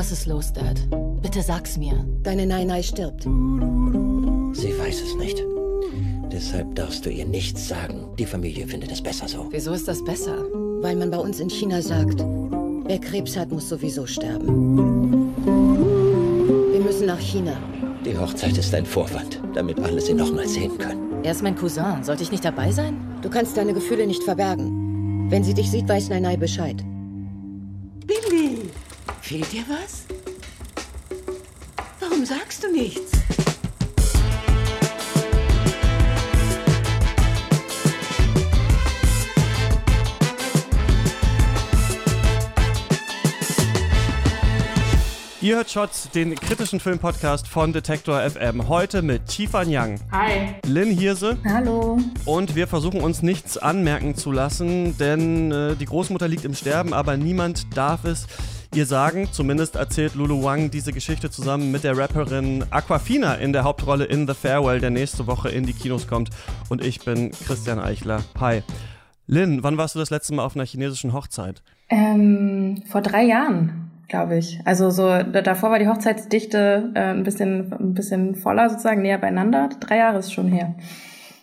Was ist los, Dad? Bitte sag's mir. Deine Nainai stirbt. Sie weiß es nicht. Deshalb darfst du ihr nichts sagen. Die Familie findet es besser so. Wieso ist das besser? Weil man bei uns in China sagt, wer Krebs hat, muss sowieso sterben. Wir müssen nach China. Die Hochzeit ist ein Vorwand, damit alle sie nochmal sehen können. Er ist mein Cousin. Sollte ich nicht dabei sein? Du kannst deine Gefühle nicht verbergen. Wenn sie dich sieht, weiß Nainai Bescheid. Fehlt dir was? Warum sagst du nichts? Ihr hört Shots, den kritischen Filmpodcast von Detektor FM. Heute mit Tifan Young. Hi. Lynn Hirse. Hallo. Und wir versuchen uns nichts anmerken zu lassen, denn äh, die Großmutter liegt im Sterben, aber niemand darf es ihr sagen. Zumindest erzählt Lulu Wang diese Geschichte zusammen mit der Rapperin Aquafina in der Hauptrolle in The Farewell, der nächste Woche in die Kinos kommt. Und ich bin Christian Eichler. Hi. Lynn, wann warst du das letzte Mal auf einer chinesischen Hochzeit? Ähm, vor drei Jahren glaube ich. Also so davor war die Hochzeitsdichte äh, ein bisschen ein bisschen voller sozusagen näher beieinander. Drei Jahre ist schon her.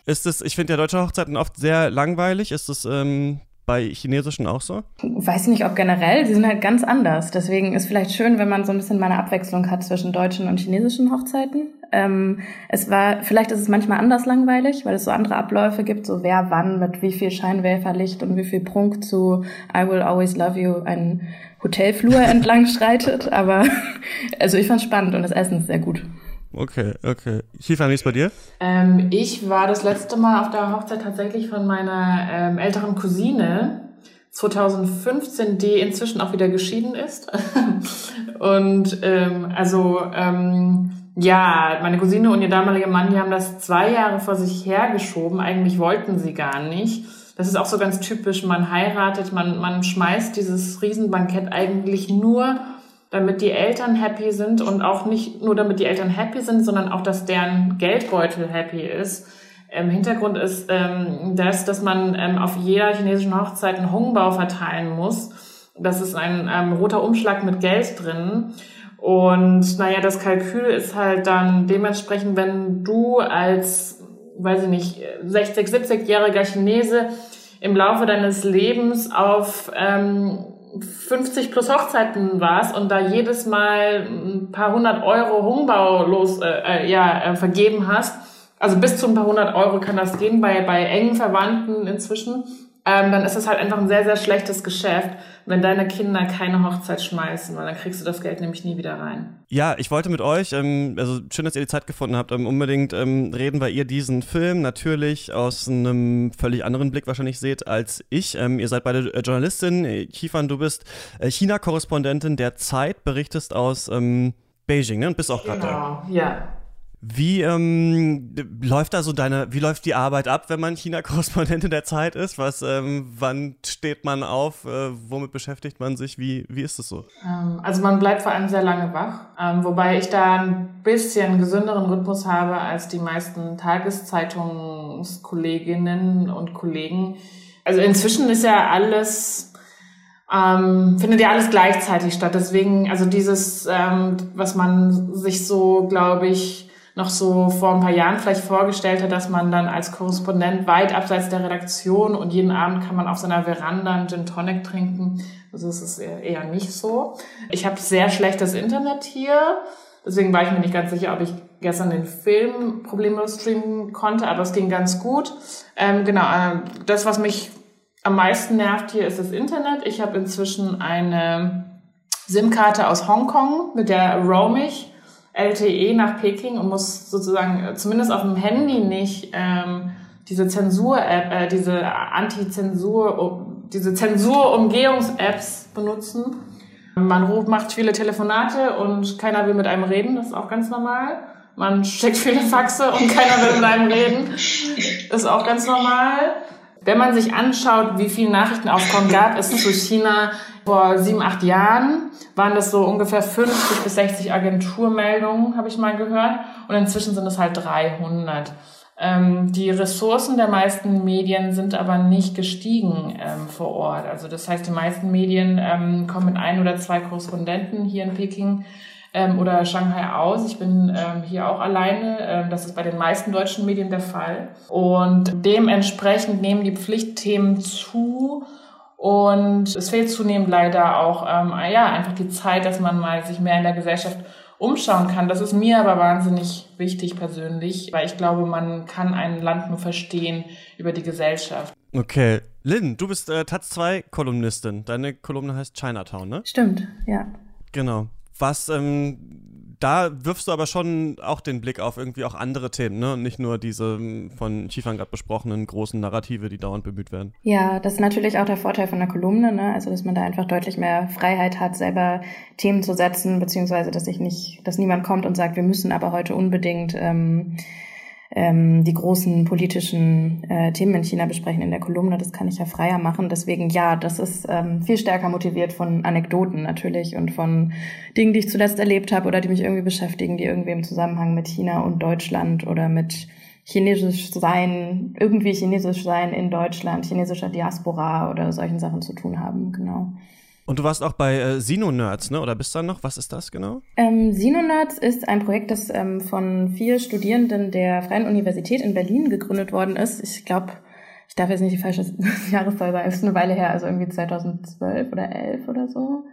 Ist es? Ich finde ja deutsche Hochzeiten oft sehr langweilig. Ist es ähm, bei chinesischen auch so? Weiß nicht, ob generell. Sie sind halt ganz anders. Deswegen ist vielleicht schön, wenn man so ein bisschen mal eine Abwechslung hat zwischen deutschen und chinesischen Hochzeiten. Ähm, es war, vielleicht ist es manchmal anders langweilig, weil es so andere Abläufe gibt, so wer wann mit wie viel Scheinwerferlicht und wie viel Prunk zu I will always love you einen Hotelflur entlang schreitet. Aber also ich fand spannend und das Essen ist sehr gut. Okay, okay. Stefan, wie ist bei dir? Ähm, ich war das letzte Mal auf der Hochzeit tatsächlich von meiner ähm, älteren Cousine 2015, die inzwischen auch wieder geschieden ist. und ähm, also ähm, ja, meine Cousine und ihr damaliger Mann, die haben das zwei Jahre vor sich hergeschoben. Eigentlich wollten sie gar nicht. Das ist auch so ganz typisch. Man heiratet, man, man schmeißt dieses Riesenbankett eigentlich nur damit die Eltern happy sind und auch nicht nur damit die Eltern happy sind, sondern auch, dass deren Geldbeutel happy ist. Im Hintergrund ist ähm, das, dass man ähm, auf jeder chinesischen Hochzeit einen Hongbao verteilen muss. Das ist ein ähm, roter Umschlag mit Geld drin. Und naja, das Kalkül ist halt dann dementsprechend, wenn du als, weiß ich nicht, 60, 70-jähriger Chinese im Laufe deines Lebens auf ähm, 50 plus Hochzeiten warst und da jedes Mal ein paar hundert Euro Hongbau los, äh, äh, ja, äh, vergeben hast, also bis zu ein paar hundert Euro kann das gehen bei, bei engen Verwandten inzwischen, ähm, dann ist es halt einfach ein sehr, sehr schlechtes Geschäft, wenn deine Kinder keine Hochzeit schmeißen, weil dann kriegst du das Geld nämlich nie wieder rein. Ja, ich wollte mit euch, ähm, also schön, dass ihr die Zeit gefunden habt, ähm, unbedingt ähm, reden, weil ihr diesen Film natürlich aus einem völlig anderen Blick wahrscheinlich seht als ich. Ähm, ihr seid beide äh, Journalistin. Kifan, du bist äh, China-Korrespondentin der Zeit, berichtest aus ähm, Beijing, ne? Und bist auch gerade genau, da. Genau, ja. Wie ähm, läuft da so deine, wie läuft die Arbeit ab, wenn man China-Korrespondentin der Zeit ist? Was, ähm, wann steht man auf? Äh, womit beschäftigt man sich? Wie, wie ist es so? Ähm, also man bleibt vor allem sehr lange wach, ähm, wobei ich da ein bisschen gesünderen Rhythmus habe als die meisten Tageszeitungskolleginnen und Kollegen. Also inzwischen ist ja alles ähm, findet ja alles gleichzeitig statt. Deswegen, also dieses, ähm, was man sich so, glaube ich, noch so vor ein paar Jahren vielleicht vorgestellt hat, dass man dann als Korrespondent weit abseits der Redaktion und jeden Abend kann man auf seiner Veranda einen Gin Tonic trinken. Also es ist eher nicht so. Ich habe sehr schlechtes Internet hier. Deswegen war ich mir nicht ganz sicher, ob ich gestern den Film problemlos streamen konnte, aber es ging ganz gut. Ähm, genau, äh, das, was mich am meisten nervt hier, ist das Internet. Ich habe inzwischen eine SIM-Karte aus Hongkong, mit der roam ich LTE nach Peking und muss sozusagen äh, zumindest auf dem Handy nicht ähm, diese Zensur-App, äh, diese Anti-Zensur, diese Zensur-Umgehungs-Apps benutzen. Man ruft, macht viele Telefonate und keiner will mit einem reden, das ist auch ganz normal. Man schickt viele Faxe und keiner will mit einem reden, das ist auch ganz normal. Wenn man sich anschaut, wie viele Nachrichtenaufkommen gab es zu China vor sieben, acht Jahren, waren das so ungefähr 50 bis 60 Agenturmeldungen, habe ich mal gehört. Und inzwischen sind es halt 300. Ähm, die Ressourcen der meisten Medien sind aber nicht gestiegen ähm, vor Ort. Also das heißt, die meisten Medien ähm, kommen mit ein oder zwei Korrespondenten hier in Peking ähm, oder Shanghai aus. Ich bin ähm, hier auch alleine. Ähm, das ist bei den meisten deutschen Medien der Fall. Und dementsprechend nehmen die Pflichtthemen zu. Und es fehlt zunehmend leider auch ähm, ja, einfach die Zeit, dass man mal sich mehr in der Gesellschaft umschauen kann. Das ist mir aber wahnsinnig wichtig persönlich, weil ich glaube, man kann ein Land nur verstehen über die Gesellschaft. Okay. Lynn, du bist äh, Taz 2 Kolumnistin. Deine Kolumne heißt Chinatown, ne? Stimmt, ja. Genau. Was ähm, da wirfst du aber schon auch den Blick auf irgendwie auch andere Themen, ne? Und nicht nur diese hm, von Chiefan gerade besprochenen großen Narrative, die dauernd bemüht werden. Ja, das ist natürlich auch der Vorteil von der Kolumne, ne? Also dass man da einfach deutlich mehr Freiheit hat, selber Themen zu setzen, beziehungsweise dass ich nicht, dass niemand kommt und sagt, wir müssen aber heute unbedingt ähm, ähm, die großen politischen äh, Themen in China besprechen in der Kolumne. Das kann ich ja freier machen. Deswegen ja, das ist ähm, viel stärker motiviert von Anekdoten natürlich und von Dingen, die ich zuletzt erlebt habe oder die mich irgendwie beschäftigen, die irgendwie im Zusammenhang mit China und Deutschland oder mit chinesisch sein, irgendwie chinesisch sein in Deutschland, chinesischer Diaspora oder solchen Sachen zu tun haben, genau. Und du warst auch bei äh, ne? Oder bist du da noch? Was ist das genau? Ähm, ist ein Projekt, das ähm, von vier Studierenden der Freien Universität in Berlin gegründet worden ist. Ich glaube, ich darf jetzt nicht die falsche Jahreszahl sagen, ist eine Weile her, also irgendwie 2012 oder 11 oder so.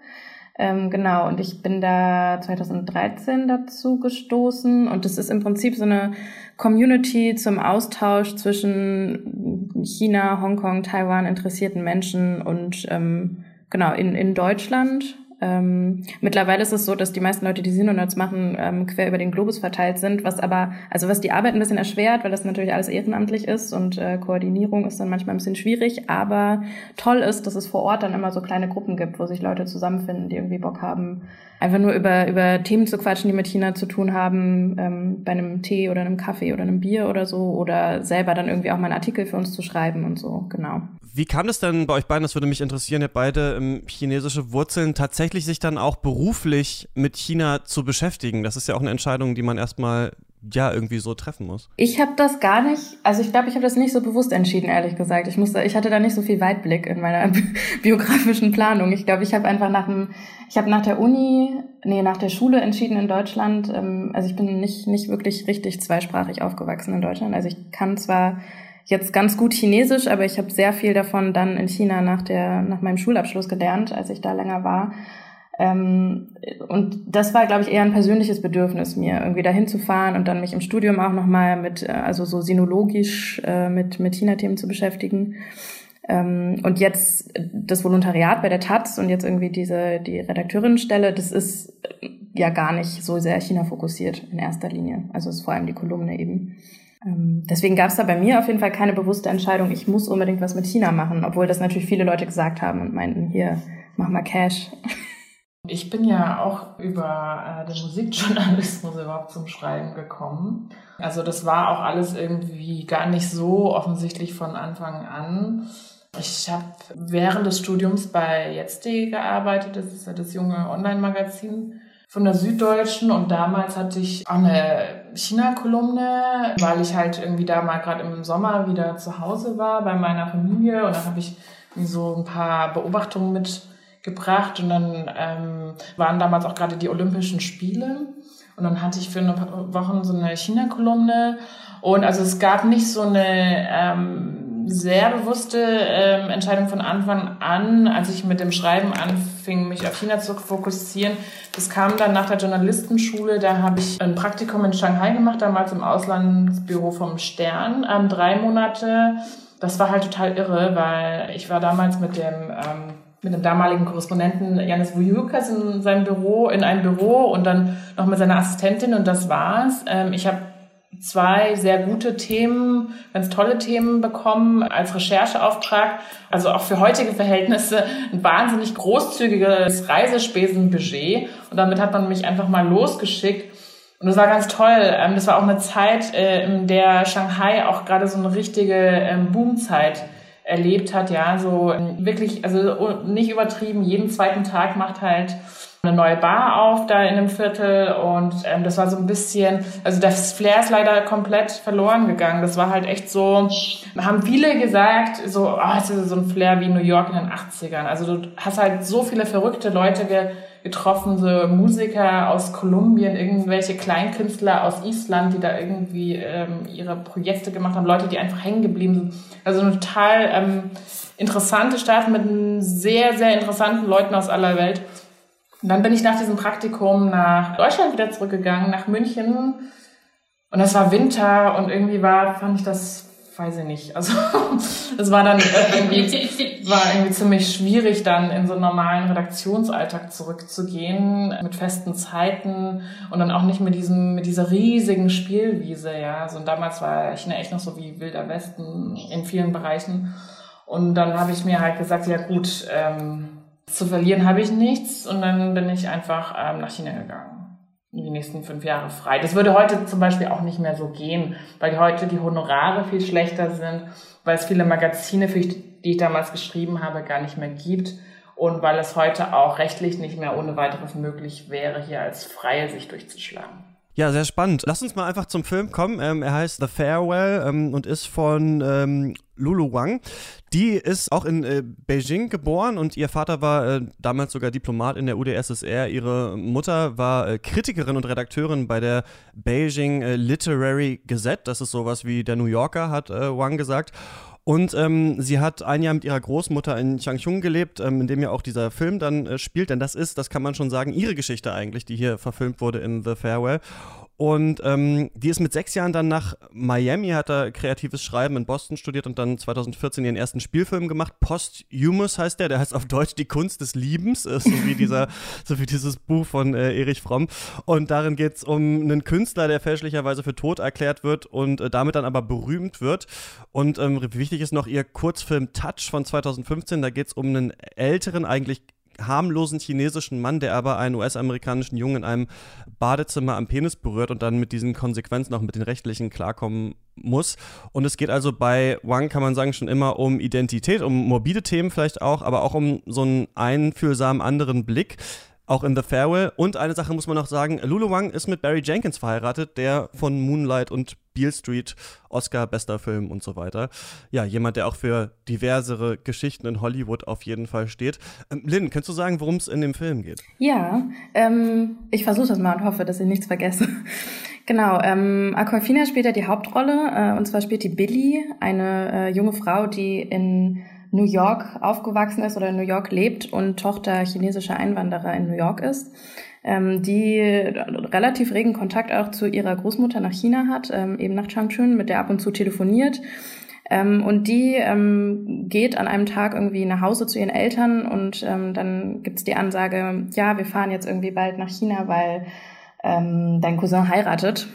Ähm, genau, und ich bin da 2013 dazu gestoßen und das ist im Prinzip so eine Community zum Austausch zwischen China, Hongkong, Taiwan interessierten Menschen und ähm, genau, in, in Deutschland. Ähm, mittlerweile ist es so, dass die meisten Leute, die Sinonerds machen, ähm, quer über den Globus verteilt sind, was aber, also was die Arbeit ein bisschen erschwert, weil das natürlich alles ehrenamtlich ist und äh, Koordinierung ist dann manchmal ein bisschen schwierig, aber toll ist, dass es vor Ort dann immer so kleine Gruppen gibt, wo sich Leute zusammenfinden, die irgendwie Bock haben, einfach nur über, über Themen zu quatschen, die mit China zu tun haben, ähm, bei einem Tee oder einem Kaffee oder einem Bier oder so, oder selber dann irgendwie auch mal einen Artikel für uns zu schreiben und so, genau. Wie kam es denn bei euch beiden, das würde mich interessieren, ihr beide ähm, chinesische Wurzeln, tatsächlich sich dann auch beruflich mit China zu beschäftigen? Das ist ja auch eine Entscheidung, die man erstmal ja irgendwie so treffen muss. Ich habe das gar nicht, also ich glaube, ich habe das nicht so bewusst entschieden, ehrlich gesagt. Ich musste, ich hatte da nicht so viel Weitblick in meiner biografischen Planung. Ich glaube, ich habe einfach nach dem, ich habe nach der Uni, nee, nach der Schule entschieden in Deutschland. Ähm, also ich bin nicht nicht wirklich richtig zweisprachig aufgewachsen in Deutschland. Also ich kann zwar jetzt ganz gut Chinesisch, aber ich habe sehr viel davon dann in China nach der nach meinem Schulabschluss gelernt, als ich da länger war. Ähm, und das war, glaube ich, eher ein persönliches Bedürfnis, mir irgendwie dahin zu fahren und dann mich im Studium auch nochmal mit, äh, also so sinologisch äh, mit, mit China-Themen zu beschäftigen. Ähm, und jetzt das Volontariat bei der Taz und jetzt irgendwie diese, die Redakteurinstelle, das ist ja gar nicht so sehr China fokussiert in erster Linie. Also es ist vor allem die Kolumne eben. Ähm, deswegen gab es da bei mir auf jeden Fall keine bewusste Entscheidung, ich muss unbedingt was mit China machen, obwohl das natürlich viele Leute gesagt haben und meinten, hier, mach mal Cash. Ich bin ja auch über äh, den Musikjournalismus überhaupt zum Schreiben gekommen. Also das war auch alles irgendwie gar nicht so offensichtlich von Anfang an. Ich habe während des Studiums bei Jetzt.de gearbeitet, das ist ja das junge Online-Magazin von der Süddeutschen und damals hatte ich auch eine China-Kolumne, weil ich halt irgendwie da mal gerade im Sommer wieder zu Hause war bei meiner Familie und dann habe ich so ein paar Beobachtungen mitgebracht und dann ähm, waren damals auch gerade die Olympischen Spiele und dann hatte ich für ein paar Wochen so eine China-Kolumne und also es gab nicht so eine ähm, sehr bewusste ähm, Entscheidung von Anfang an, als ich mit dem Schreiben anfing, mich auf China zu fokussieren. Das kam dann nach der Journalistenschule. Da habe ich ein Praktikum in Shanghai gemacht, damals im Auslandsbüro vom Stern, ähm, drei Monate. Das war halt total irre, weil ich war damals mit dem ähm, mit dem damaligen Korrespondenten Janis Vujukas in seinem Büro, in einem Büro und dann noch mit seiner Assistentin und das war's. Ähm, ich habe zwei sehr gute Themen, ganz tolle Themen bekommen als Rechercheauftrag. Also auch für heutige Verhältnisse ein wahnsinnig großzügiges Reisespesenbudget. Und damit hat man mich einfach mal losgeschickt. Und das war ganz toll. Ähm, das war auch eine Zeit, äh, in der Shanghai auch gerade so eine richtige ähm, Boomzeit erlebt hat. Ja, so ähm, wirklich, also nicht übertrieben, jeden zweiten Tag macht halt eine neue Bar auf da in dem Viertel und ähm, das war so ein bisschen, also das Flair ist leider komplett verloren gegangen. Das war halt echt so, haben viele gesagt, so, oh, es ist so ein Flair wie New York in den 80ern. Also du hast halt so viele verrückte Leute ge getroffen, so Musiker aus Kolumbien, irgendwelche Kleinkünstler aus Island, die da irgendwie ähm, ihre Projekte gemacht haben, Leute, die einfach hängen geblieben sind. Also eine total ähm, interessante Stadt mit sehr, sehr interessanten Leuten aus aller Welt. Und dann bin ich nach diesem Praktikum nach Deutschland wieder zurückgegangen, nach München. Und es war Winter und irgendwie war, fand ich das, weiß ich nicht. Also es war dann irgendwie, war irgendwie ziemlich schwierig, dann in so einen normalen Redaktionsalltag zurückzugehen, mit festen Zeiten und dann auch nicht mit diesem, mit dieser riesigen Spielwiese, ja. Also und damals war China echt noch so wie Wilder Westen in vielen Bereichen. Und dann habe ich mir halt gesagt, ja gut, ähm, zu verlieren habe ich nichts und dann bin ich einfach ähm, nach China gegangen. Die nächsten fünf Jahre frei. Das würde heute zum Beispiel auch nicht mehr so gehen, weil heute die Honorare viel schlechter sind, weil es viele Magazine, für die ich damals geschrieben habe, gar nicht mehr gibt und weil es heute auch rechtlich nicht mehr ohne weiteres möglich wäre, hier als Freie sich durchzuschlagen. Ja, sehr spannend. Lass uns mal einfach zum Film kommen. Ähm, er heißt The Farewell ähm, und ist von ähm, Lulu Wang. Die ist auch in äh, Beijing geboren und ihr Vater war äh, damals sogar Diplomat in der UdSSR. Ihre Mutter war äh, Kritikerin und Redakteurin bei der Beijing äh, Literary Gazette. Das ist sowas wie der New Yorker, hat äh, Wang gesagt. Und ähm, sie hat ein Jahr mit ihrer Großmutter in Changchun gelebt, ähm, in dem ja auch dieser Film dann äh, spielt. Denn das ist, das kann man schon sagen, ihre Geschichte eigentlich, die hier verfilmt wurde in The Farewell. Und ähm, die ist mit sechs Jahren dann nach Miami, hat da kreatives Schreiben in Boston studiert und dann 2014 ihren ersten Spielfilm gemacht. Posthumus heißt der, der heißt auf Deutsch Die Kunst des Liebens, ist so wie dieser, so wie dieses Buch von äh, Erich Fromm. Und darin geht es um einen Künstler, der fälschlicherweise für tot erklärt wird und äh, damit dann aber berühmt wird. Und ähm, wichtig ist noch ihr Kurzfilm Touch von 2015. Da geht es um einen älteren, eigentlich harmlosen chinesischen Mann, der aber einen US-amerikanischen Jungen in einem Badezimmer am Penis berührt und dann mit diesen Konsequenzen auch mit den rechtlichen klarkommen muss. Und es geht also bei Wang, kann man sagen, schon immer um Identität, um morbide Themen vielleicht auch, aber auch um so einen einfühlsamen anderen Blick auch in The Farewell. Und eine Sache muss man noch sagen: Lulu Wang ist mit Barry Jenkins verheiratet, der von Moonlight und Beale Street, Oscar, bester Film und so weiter. Ja, jemand, der auch für diversere Geschichten in Hollywood auf jeden Fall steht. Ähm, Lynn, kannst du sagen, worum es in dem Film geht? Ja, ähm, ich versuche das mal und hoffe, dass ich nichts vergesse. Genau, ähm, Aquafina spielt ja die Hauptrolle, äh, und zwar spielt die Billy, eine äh, junge Frau, die in New York aufgewachsen ist oder in New York lebt und Tochter chinesischer Einwanderer in New York ist ähm, die relativ regen Kontakt auch zu ihrer Großmutter nach China hat, ähm, eben nach Changchun, mit der ab und zu telefoniert. Ähm, und die ähm, geht an einem Tag irgendwie nach Hause zu ihren Eltern und ähm, dann gibt's die Ansage, ja, wir fahren jetzt irgendwie bald nach China, weil ähm, dein Cousin heiratet.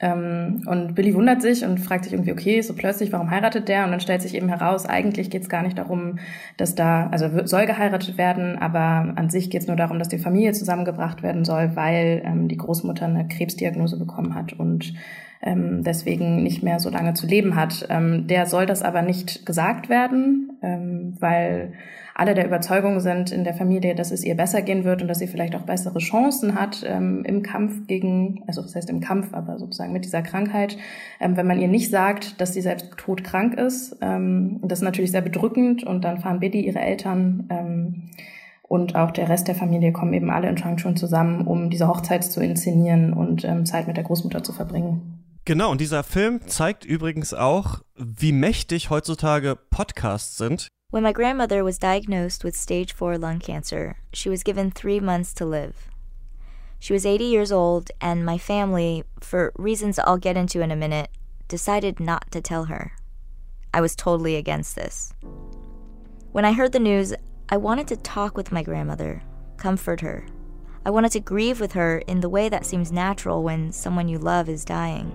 Ähm, und Billy wundert sich und fragt sich irgendwie, okay, so plötzlich, warum heiratet der? Und dann stellt sich eben heraus, eigentlich geht es gar nicht darum, dass da, also soll geheiratet werden, aber an sich geht es nur darum, dass die Familie zusammengebracht werden soll, weil ähm, die Großmutter eine Krebsdiagnose bekommen hat und ähm, deswegen nicht mehr so lange zu leben hat. Ähm, der soll das aber nicht gesagt werden, ähm, weil alle der Überzeugung sind in der Familie, dass es ihr besser gehen wird und dass sie vielleicht auch bessere Chancen hat ähm, im Kampf gegen, also das heißt im Kampf, aber sozusagen mit dieser Krankheit, ähm, wenn man ihr nicht sagt, dass sie selbst todkrank ist. Ähm, das ist natürlich sehr bedrückend und dann fahren Biddy, ihre Eltern, ähm, und auch der Rest der Familie kommen eben alle in Changchun zusammen, um diese Hochzeit zu inszenieren und ähm, Zeit mit der Großmutter zu verbringen. Genau, und dieser Film zeigt übrigens auch, wie mächtig heutzutage Podcasts sind. When my grandmother was diagnosed with stage 4 lung cancer, she was given three months to live. She was 80 years old, and my family, for reasons I'll get into in a minute, decided not to tell her. I was totally against this. When I heard the news, I wanted to talk with my grandmother, comfort her. I wanted to grieve with her in the way that seems natural when someone you love is dying.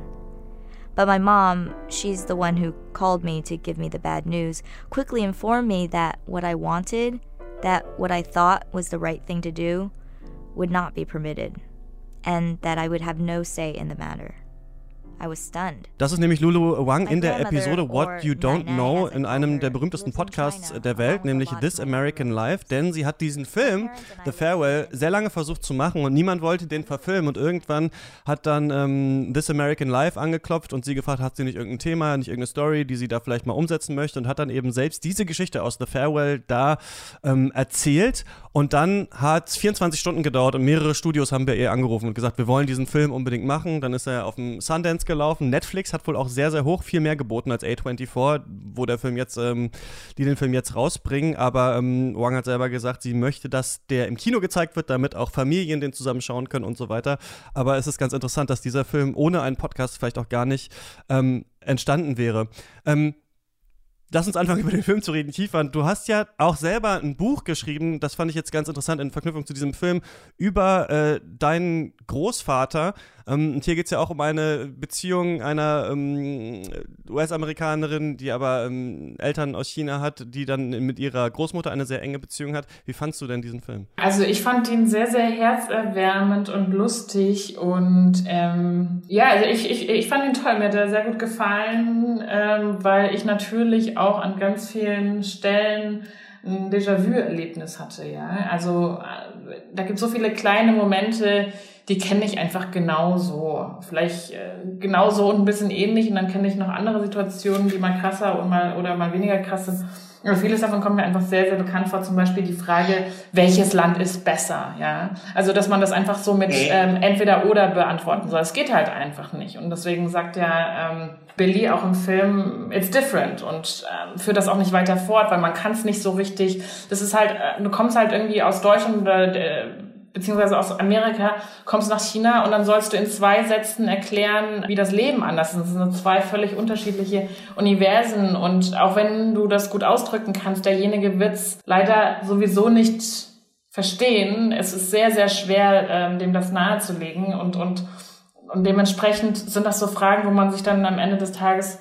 But my mom, she's the one who called me to give me the bad news, quickly informed me that what I wanted, that what I thought was the right thing to do, would not be permitted, and that I would have no say in the matter. I was stunned. Das ist nämlich Lulu Wang in der Episode What You Don't Know in einem der berühmtesten Podcasts der Welt, nämlich This American Life, denn sie hat diesen Film, The Farewell, sehr lange versucht zu machen und niemand wollte den verfilmen und irgendwann hat dann ähm, This American Life angeklopft und sie gefragt, hat sie nicht irgendein Thema, nicht irgendeine Story, die sie da vielleicht mal umsetzen möchte und hat dann eben selbst diese Geschichte aus The Farewell da ähm, erzählt und dann hat es 24 Stunden gedauert und mehrere Studios haben bei ihr angerufen und gesagt, wir wollen diesen Film unbedingt machen. Dann ist er auf dem Sundance gelaufen. Netflix hat wohl auch sehr, sehr hoch viel mehr geboten als A24, wo der Film jetzt, ähm, die den Film jetzt rausbringen. Aber ähm, Wang hat selber gesagt, sie möchte, dass der im Kino gezeigt wird, damit auch Familien den zusammen schauen können und so weiter. Aber es ist ganz interessant, dass dieser Film ohne einen Podcast vielleicht auch gar nicht ähm, entstanden wäre. Ähm, Lass uns anfangen, über den Film zu reden. Kiefern, du hast ja auch selber ein Buch geschrieben, das fand ich jetzt ganz interessant in Verknüpfung zu diesem Film, über äh, deinen Großvater. Ähm, und hier geht es ja auch um eine Beziehung einer ähm, US-Amerikanerin, die aber ähm, Eltern aus China hat, die dann mit ihrer Großmutter eine sehr enge Beziehung hat. Wie fandst du denn diesen Film? Also ich fand ihn sehr, sehr herzerwärmend und lustig und ähm, ja, also ich, ich, ich fand ihn toll, mir hat er sehr gut gefallen, ähm, weil ich natürlich auch an ganz vielen Stellen ein Déjà-vu-Erlebnis hatte, ja. Also äh, da gibt es so viele kleine Momente, die kenne ich einfach genauso. Vielleicht äh, genauso und ein bisschen ähnlich und dann kenne ich noch andere Situationen, die mal krasser und mal oder mal weniger krass sind. Aber vieles davon kommt mir einfach sehr, sehr bekannt vor. Zum Beispiel die Frage, welches Land ist besser, ja. Also, dass man das einfach so mit ähm, entweder oder beantworten soll. Es geht halt einfach nicht. Und deswegen sagt ja ähm, Billy auch im Film, it's different und ähm, führt das auch nicht weiter fort, weil man kann es nicht so richtig. Das ist halt, äh, du kommst halt irgendwie aus Deutschland oder äh, beziehungsweise aus Amerika, kommst nach China und dann sollst du in zwei Sätzen erklären, wie das Leben anders ist. Das sind zwei völlig unterschiedliche Universen und auch wenn du das gut ausdrücken kannst, derjenige wird's leider sowieso nicht verstehen. Es ist sehr, sehr schwer, ähm, dem das nahezulegen und, und, und dementsprechend sind das so Fragen, wo man sich dann am Ende des Tages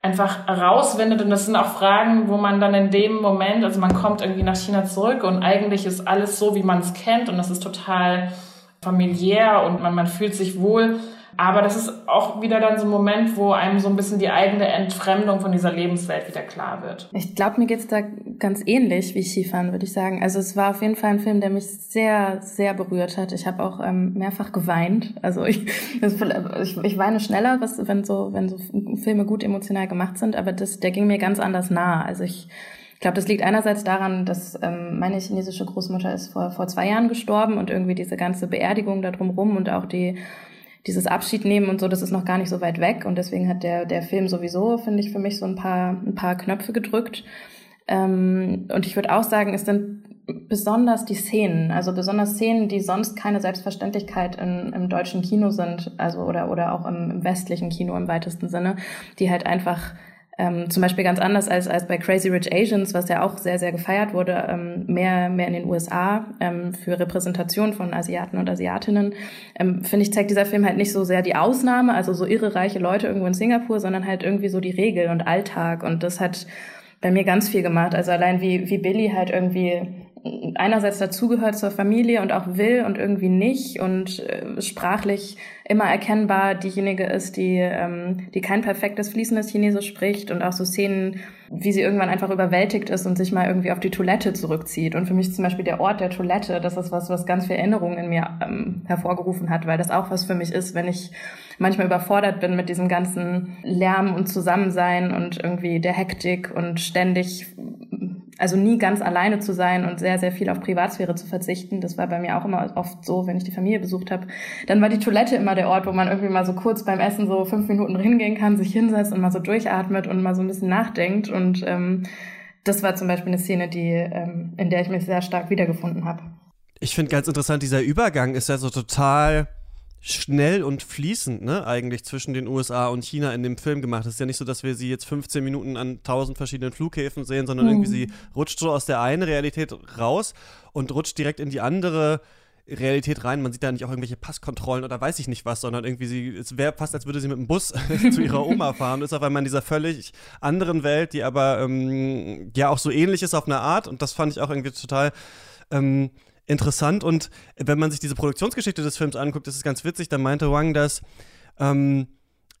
einfach herausfindet und das sind auch Fragen, wo man dann in dem Moment, also man kommt irgendwie nach China zurück und eigentlich ist alles so, wie man es kennt und das ist total familiär und man, man fühlt sich wohl. Aber das ist auch wieder dann so ein Moment, wo einem so ein bisschen die eigene Entfremdung von dieser Lebenswelt wieder klar wird. Ich glaube, mir geht's da ganz ähnlich wie Skifahren, würde ich sagen. Also es war auf jeden Fall ein Film, der mich sehr, sehr berührt hat. Ich habe auch ähm, mehrfach geweint. Also ich, ich, ich weine schneller, was, wenn so, wenn so Filme gut emotional gemacht sind, aber das, der ging mir ganz anders nah. Also ich ich glaube, das liegt einerseits daran, dass ähm, meine chinesische Großmutter ist vor, vor zwei Jahren gestorben und irgendwie diese ganze Beerdigung da drumrum und auch die dieses Abschied nehmen und so, das ist noch gar nicht so weit weg und deswegen hat der der Film sowieso, finde ich, für mich so ein paar ein paar Knöpfe gedrückt. Ähm, und ich würde auch sagen, es sind besonders die Szenen, also besonders Szenen, die sonst keine Selbstverständlichkeit in, im deutschen Kino sind, also oder oder auch im, im westlichen Kino im weitesten Sinne, die halt einfach ähm, zum Beispiel ganz anders als, als bei Crazy Rich Asians, was ja auch sehr, sehr gefeiert wurde, ähm, mehr, mehr in den USA ähm, für Repräsentation von Asiaten und Asiatinnen, ähm, finde ich, zeigt dieser Film halt nicht so sehr die Ausnahme, also so irre reiche Leute irgendwo in Singapur, sondern halt irgendwie so die Regel und Alltag. Und das hat bei mir ganz viel gemacht. Also allein wie, wie Billy halt irgendwie einerseits dazugehört zur Familie und auch will und irgendwie nicht und äh, sprachlich immer erkennbar diejenige ist, die, ähm, die kein perfektes fließendes Chinesisch spricht und auch so Szenen, wie sie irgendwann einfach überwältigt ist und sich mal irgendwie auf die Toilette zurückzieht. Und für mich zum Beispiel der Ort der Toilette, das ist was, was ganz viel Erinnerungen in mir ähm, hervorgerufen hat, weil das auch was für mich ist, wenn ich manchmal überfordert bin mit diesem ganzen Lärm und Zusammensein und irgendwie der Hektik und ständig also nie ganz alleine zu sein und sehr, sehr viel auf Privatsphäre zu verzichten. Das war bei mir auch immer oft so, wenn ich die Familie besucht habe. Dann war die Toilette immer der Ort, wo man irgendwie mal so kurz beim Essen so fünf Minuten hingehen kann, sich hinsetzt und mal so durchatmet und mal so ein bisschen nachdenkt. Und ähm, das war zum Beispiel eine Szene, die, ähm, in der ich mich sehr stark wiedergefunden habe. Ich finde ganz interessant, dieser Übergang ist ja so total schnell und fließend, ne, eigentlich zwischen den USA und China in dem Film gemacht. Es ist ja nicht so, dass wir sie jetzt 15 Minuten an tausend verschiedenen Flughäfen sehen, sondern mhm. irgendwie sie rutscht so aus der einen Realität raus und rutscht direkt in die andere Realität rein. Man sieht da nicht auch irgendwelche Passkontrollen oder weiß ich nicht was, sondern irgendwie sie, es wäre fast, als würde sie mit dem Bus zu ihrer Oma fahren. ist auf einmal in dieser völlig anderen Welt, die aber ähm, ja auch so ähnlich ist auf eine Art. Und das fand ich auch irgendwie total ähm, interessant. Und wenn man sich diese Produktionsgeschichte des Films anguckt, das ist ganz witzig, da meinte Wang, dass ähm,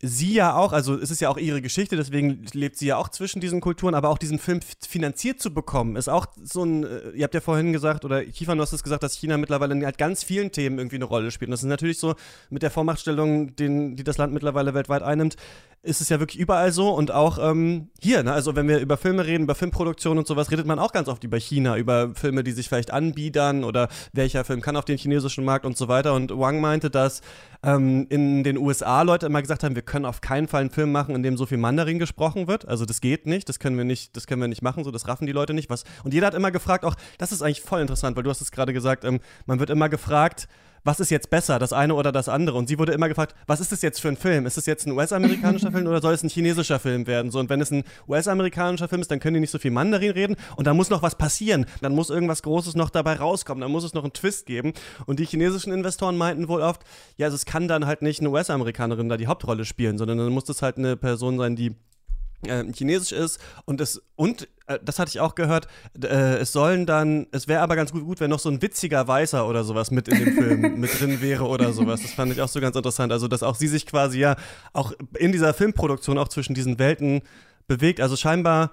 sie ja auch, also es ist ja auch ihre Geschichte, deswegen lebt sie ja auch zwischen diesen Kulturen, aber auch diesen Film finanziert zu bekommen, ist auch so ein, äh, ihr habt ja vorhin gesagt, oder Kiefer, hast es gesagt, dass China mittlerweile in halt ganz vielen Themen irgendwie eine Rolle spielt. Und das ist natürlich so mit der Vormachtstellung, den, die das Land mittlerweile weltweit einnimmt, ist es ja wirklich überall so und auch ähm, hier, ne? also wenn wir über Filme reden, über Filmproduktion und sowas, redet man auch ganz oft über China, über Filme, die sich vielleicht anbiedern oder welcher Film kann auf den chinesischen Markt und so weiter. Und Wang meinte, dass ähm, in den USA Leute immer gesagt haben, wir können auf keinen Fall einen Film machen, in dem so viel Mandarin gesprochen wird. Also das geht nicht, das können wir nicht, das können wir nicht machen, so das raffen die Leute nicht. Was und jeder hat immer gefragt, auch das ist eigentlich voll interessant, weil du hast es gerade gesagt, ähm, man wird immer gefragt was ist jetzt besser, das eine oder das andere? Und sie wurde immer gefragt, was ist das jetzt für ein Film? Ist es jetzt ein US-amerikanischer Film oder soll es ein chinesischer Film werden? So, und wenn es ein US-amerikanischer Film ist, dann können die nicht so viel Mandarin reden und da muss noch was passieren. Dann muss irgendwas Großes noch dabei rauskommen, dann muss es noch einen Twist geben. Und die chinesischen Investoren meinten wohl oft, ja, also es kann dann halt nicht eine US-Amerikanerin da die Hauptrolle spielen, sondern dann muss das halt eine Person sein, die äh, chinesisch ist und es und äh, das hatte ich auch gehört, äh, es sollen dann, es wäre aber ganz gut, gut, wenn noch so ein witziger Weißer oder sowas mit in dem Film mit drin wäre oder sowas. Das fand ich auch so ganz interessant. Also, dass auch sie sich quasi ja auch in dieser Filmproduktion auch zwischen diesen Welten bewegt. Also scheinbar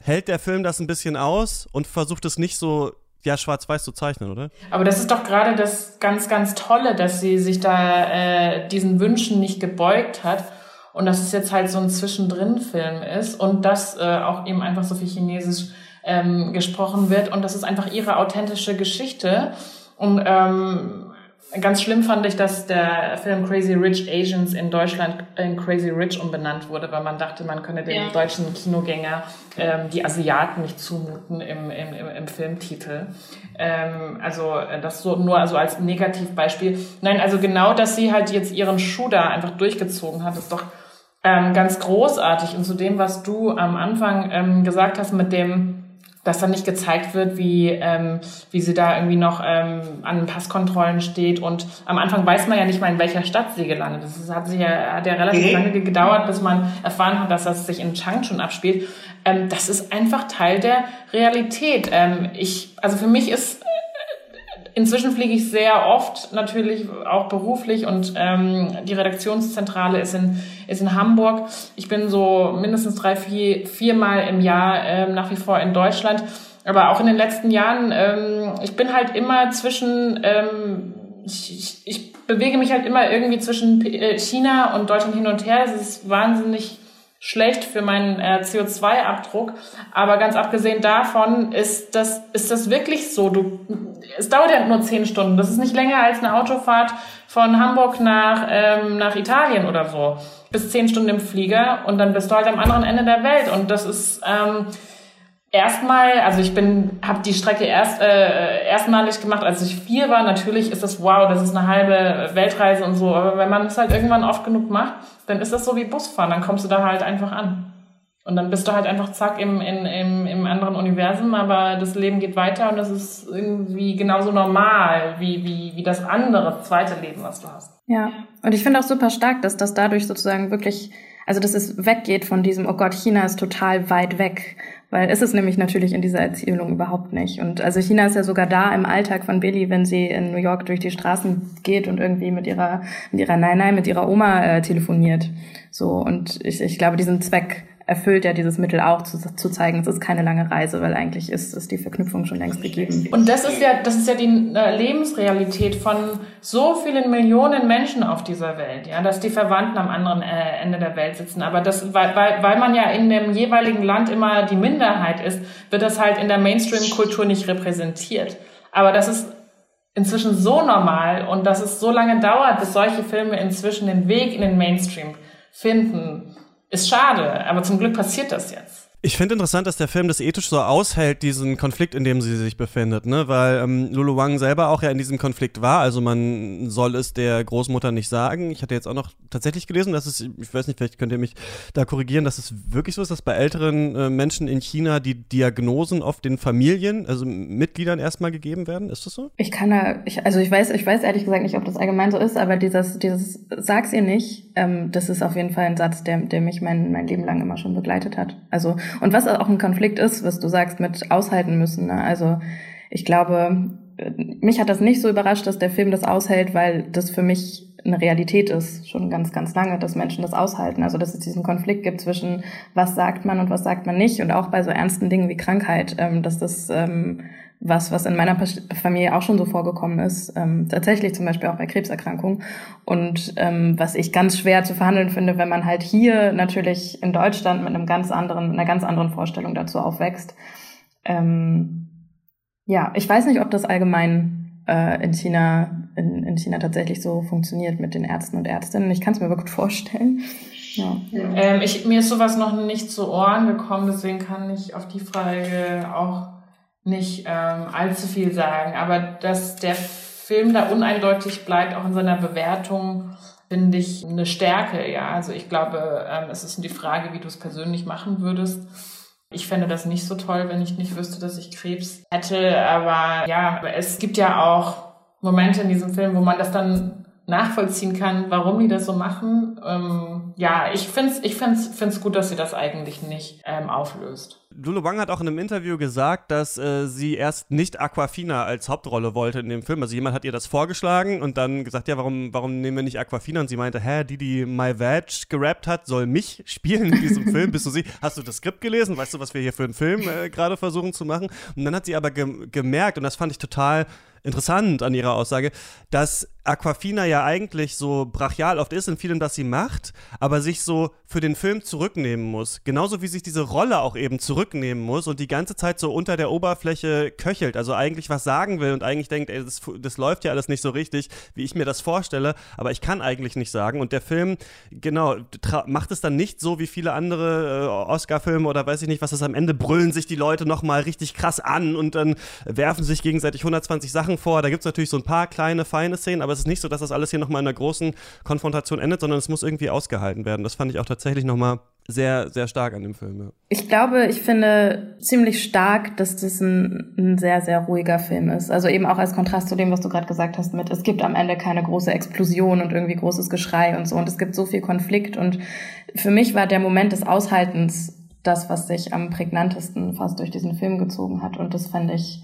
hält der Film das ein bisschen aus und versucht es nicht so ja, schwarz-weiß zu zeichnen, oder? Aber das ist doch gerade das ganz, ganz Tolle, dass sie sich da äh, diesen Wünschen nicht gebeugt hat und dass es jetzt halt so ein Zwischendrin-Film ist und dass äh, auch eben einfach so viel Chinesisch ähm, gesprochen wird und das ist einfach ihre authentische Geschichte. Und ähm, ganz schlimm fand ich, dass der Film Crazy Rich Asians in Deutschland in Crazy Rich umbenannt wurde, weil man dachte, man könne dem ja. deutschen Kinogänger ähm, die Asiaten nicht zumuten im, im, im, im Filmtitel. Ähm, also äh, das so nur also als Negativbeispiel. Nein, also genau, dass sie halt jetzt ihren Schuh da einfach durchgezogen hat, ist doch ähm, ganz großartig. Und zu dem, was du am Anfang ähm, gesagt hast, mit dem, dass dann nicht gezeigt wird, wie, ähm, wie sie da irgendwie noch ähm, an Passkontrollen steht. Und am Anfang weiß man ja nicht mal, in welcher Stadt sie gelandet ist. Es hat, sich ja, hat ja relativ mhm. lange gedauert, bis man erfahren hat, dass das sich in Changchun abspielt. Ähm, das ist einfach Teil der Realität. Ähm, ich, also für mich ist Inzwischen fliege ich sehr oft, natürlich auch beruflich und ähm, die Redaktionszentrale ist in, ist in Hamburg. Ich bin so mindestens drei, vier, viermal im Jahr ähm, nach wie vor in Deutschland. Aber auch in den letzten Jahren, ähm, ich bin halt immer zwischen, ähm, ich, ich, ich bewege mich halt immer irgendwie zwischen äh, China und Deutschland hin und her. Es ist wahnsinnig schlecht für meinen äh, CO2-Abdruck. Aber ganz abgesehen davon ist das, ist das wirklich so. Du, es dauert ja nur zehn Stunden. Das ist nicht länger als eine Autofahrt von Hamburg nach, ähm, nach Italien oder so. Bis zehn Stunden im Flieger und dann bist du halt am anderen Ende der Welt. Und das ist, ähm, Erstmal, also ich bin, habe die Strecke erst äh, erstmalig gemacht, als ich vier war. Natürlich ist das wow, das ist eine halbe Weltreise und so. Aber wenn man es halt irgendwann oft genug macht, dann ist das so wie Busfahren. Dann kommst du da halt einfach an. Und dann bist du halt einfach zack im, in, im, im anderen Universum, aber das Leben geht weiter und das ist irgendwie genauso normal wie, wie, wie das andere zweite Leben, was du hast. Ja, und ich finde auch super stark, dass das dadurch sozusagen wirklich, also dass es weggeht von diesem, oh Gott, China ist total weit weg weil ist es nämlich natürlich in dieser Erzählung überhaupt nicht. Und also China ist ja sogar da im Alltag von Billy, wenn sie in New York durch die Straßen geht und irgendwie mit ihrer, mit ihrer Nein, Nein, mit ihrer Oma äh, telefoniert. So, und ich, ich glaube, diesen Zweck erfüllt ja dieses Mittel auch zu, zu zeigen, es ist keine lange Reise, weil eigentlich ist, ist die Verknüpfung schon längst gegeben. Und das ist ja, das ist ja die äh, Lebensrealität von so vielen Millionen Menschen auf dieser Welt, ja, dass die Verwandten am anderen äh, Ende der Welt sitzen. Aber das, weil, weil, weil man ja in dem jeweiligen Land immer die Minderheit ist, wird das halt in der Mainstream-Kultur nicht repräsentiert. Aber das ist inzwischen so normal und dass es so lange dauert, bis solche Filme inzwischen den Weg in den Mainstream finden ist schade, aber zum Glück passiert das jetzt. Ich finde interessant, dass der Film das ethisch so aushält, diesen Konflikt, in dem sie sich befindet, ne? Weil ähm, Lulu Wang selber auch ja in diesem Konflikt war. Also man soll es der Großmutter nicht sagen. Ich hatte jetzt auch noch tatsächlich gelesen, dass es, ich weiß nicht, vielleicht könnt ihr mich da korrigieren, dass es wirklich so ist, dass bei älteren äh, Menschen in China die Diagnosen oft den Familien, also Mitgliedern erstmal gegeben werden. Ist das so? Ich kann da, ich, also ich weiß, ich weiß ehrlich gesagt nicht, ob das allgemein so ist, aber dieses, dieses sag's ihr nicht, ähm, das ist auf jeden Fall ein Satz, der, der mich mein, mein Leben lang immer schon begleitet hat. Also und was auch ein Konflikt ist, was du sagst, mit aushalten müssen. Ne? Also ich glaube, mich hat das nicht so überrascht, dass der Film das aushält, weil das für mich eine Realität ist, schon ganz, ganz lange, dass Menschen das aushalten. Also dass es diesen Konflikt gibt zwischen was sagt man und was sagt man nicht und auch bei so ernsten Dingen wie Krankheit, ähm, dass das ähm, was, was in meiner Familie auch schon so vorgekommen ist, ähm, tatsächlich zum Beispiel auch bei Krebserkrankungen. Und ähm, was ich ganz schwer zu verhandeln finde, wenn man halt hier natürlich in Deutschland mit einem ganz anderen, einer ganz anderen Vorstellung dazu aufwächst. Ähm, ja, ich weiß nicht, ob das allgemein äh, in China in, in China tatsächlich so funktioniert mit den Ärzten und Ärztinnen. Ich kann es mir aber gut vorstellen. Ja. Ähm, ich, mir ist sowas noch nicht zu Ohren gekommen, deswegen kann ich auf die Frage auch nicht ähm, allzu viel sagen. Aber dass der Film da uneindeutig bleibt, auch in seiner Bewertung, finde ich eine Stärke. Ja, also ich glaube, ähm, es ist die Frage, wie du es persönlich machen würdest. Ich fände das nicht so toll, wenn ich nicht wüsste, dass ich Krebs hätte. Aber ja, es gibt ja auch Momente in diesem Film, wo man das dann nachvollziehen kann, warum die das so machen. Ähm, ja, ich finde es ich find's, find's gut, dass sie das eigentlich nicht ähm, auflöst. Lulu Wang hat auch in einem Interview gesagt, dass äh, sie erst nicht Aquafina als Hauptrolle wollte in dem Film. Also jemand hat ihr das vorgeschlagen und dann gesagt, ja, warum, warum nehmen wir nicht Aquafina? Und sie meinte, hä, die, die My Vag gerappt hat, soll mich spielen in diesem Film. Bist du sie? Hast du das Skript gelesen? Weißt du, was wir hier für einen Film äh, gerade versuchen zu machen? Und dann hat sie aber ge gemerkt, und das fand ich total interessant an ihrer Aussage, dass Aquafina ja eigentlich so brachial oft ist in vielem, das sie macht, aber sich so für den Film zurücknehmen muss. Genauso wie sich diese Rolle auch eben zurücknehmen muss und die ganze Zeit so unter der Oberfläche köchelt. Also eigentlich was sagen will und eigentlich denkt, ey, das, das läuft ja alles nicht so richtig, wie ich mir das vorstelle, aber ich kann eigentlich nicht sagen. Und der Film, genau, macht es dann nicht so wie viele andere äh, Oscar-Filme oder weiß ich nicht, was ist am Ende, brüllen sich die Leute nochmal richtig krass an und dann werfen sich gegenseitig 120 Sachen vor. Da gibt es natürlich so ein paar kleine, feine Szenen, aber aber es ist nicht so, dass das alles hier nochmal in einer großen Konfrontation endet, sondern es muss irgendwie ausgehalten werden. Das fand ich auch tatsächlich nochmal sehr, sehr stark an dem Film. Ja. Ich glaube, ich finde ziemlich stark, dass das ein, ein, sehr, sehr ruhiger Film ist. Also eben auch als Kontrast zu dem, was du gerade gesagt hast, mit es gibt am Ende keine große Explosion und irgendwie großes Geschrei und so und es gibt so viel Konflikt und für mich war der Moment des Aushaltens das, was sich am prägnantesten fast durch diesen Film gezogen hat und das fand ich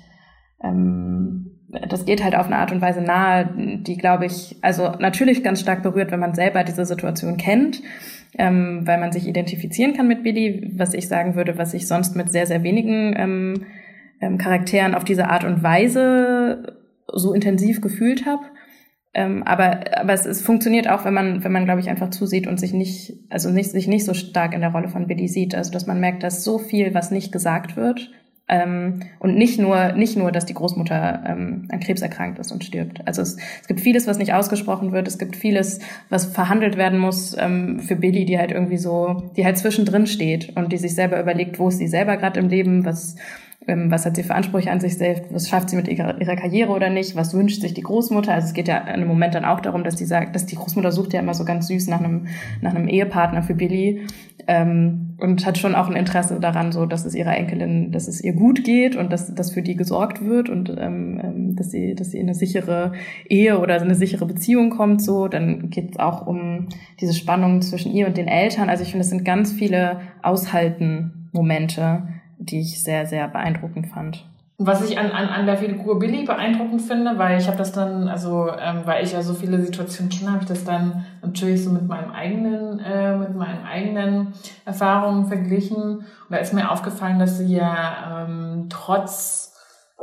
ähm, das geht halt auf eine Art und Weise nahe, die, glaube ich, also natürlich ganz stark berührt, wenn man selber diese Situation kennt, ähm, weil man sich identifizieren kann mit Billy, was ich sagen würde, was ich sonst mit sehr, sehr wenigen ähm, ähm, Charakteren auf diese Art und Weise so intensiv gefühlt habe. Ähm, aber aber es, es funktioniert auch, wenn man, wenn man, glaube ich, einfach zusieht und sich nicht, also nicht, sich nicht so stark in der Rolle von Billy sieht. Also dass man merkt, dass so viel, was nicht gesagt wird, ähm, und nicht nur, nicht nur, dass die Großmutter ähm, an Krebs erkrankt ist und stirbt. Also es, es gibt vieles, was nicht ausgesprochen wird. Es gibt vieles, was verhandelt werden muss ähm, für Billy, die halt irgendwie so, die halt zwischendrin steht und die sich selber überlegt, wo ist sie selber gerade im Leben, was was hat sie für Ansprüche an sich selbst, was schafft sie mit ihrer, ihrer Karriere oder nicht, was wünscht sich die Großmutter. Also es geht ja einem Moment dann auch darum, dass die sagt, dass die Großmutter sucht ja immer so ganz süß nach einem, nach einem Ehepartner für Billy ähm, und hat schon auch ein Interesse daran, so dass es ihrer Enkelin, dass es ihr gut geht und dass, dass für die gesorgt wird und ähm, ähm dass sie, dass sie in eine sichere Ehe oder eine sichere Beziehung kommt. So, dann geht es auch um diese Spannung zwischen ihr und den Eltern. Also ich finde, es sind ganz viele Aushalten-Momente die ich sehr, sehr beeindruckend fand. Was ich an, an, an der Figur Billy beeindruckend finde, weil ich habe das dann, also ähm, weil ich ja so viele Situationen kenne, habe ich das dann natürlich so mit meinem eigenen, äh, mit meinen eigenen Erfahrungen verglichen. Und da ist mir aufgefallen, dass sie ja ähm, trotz,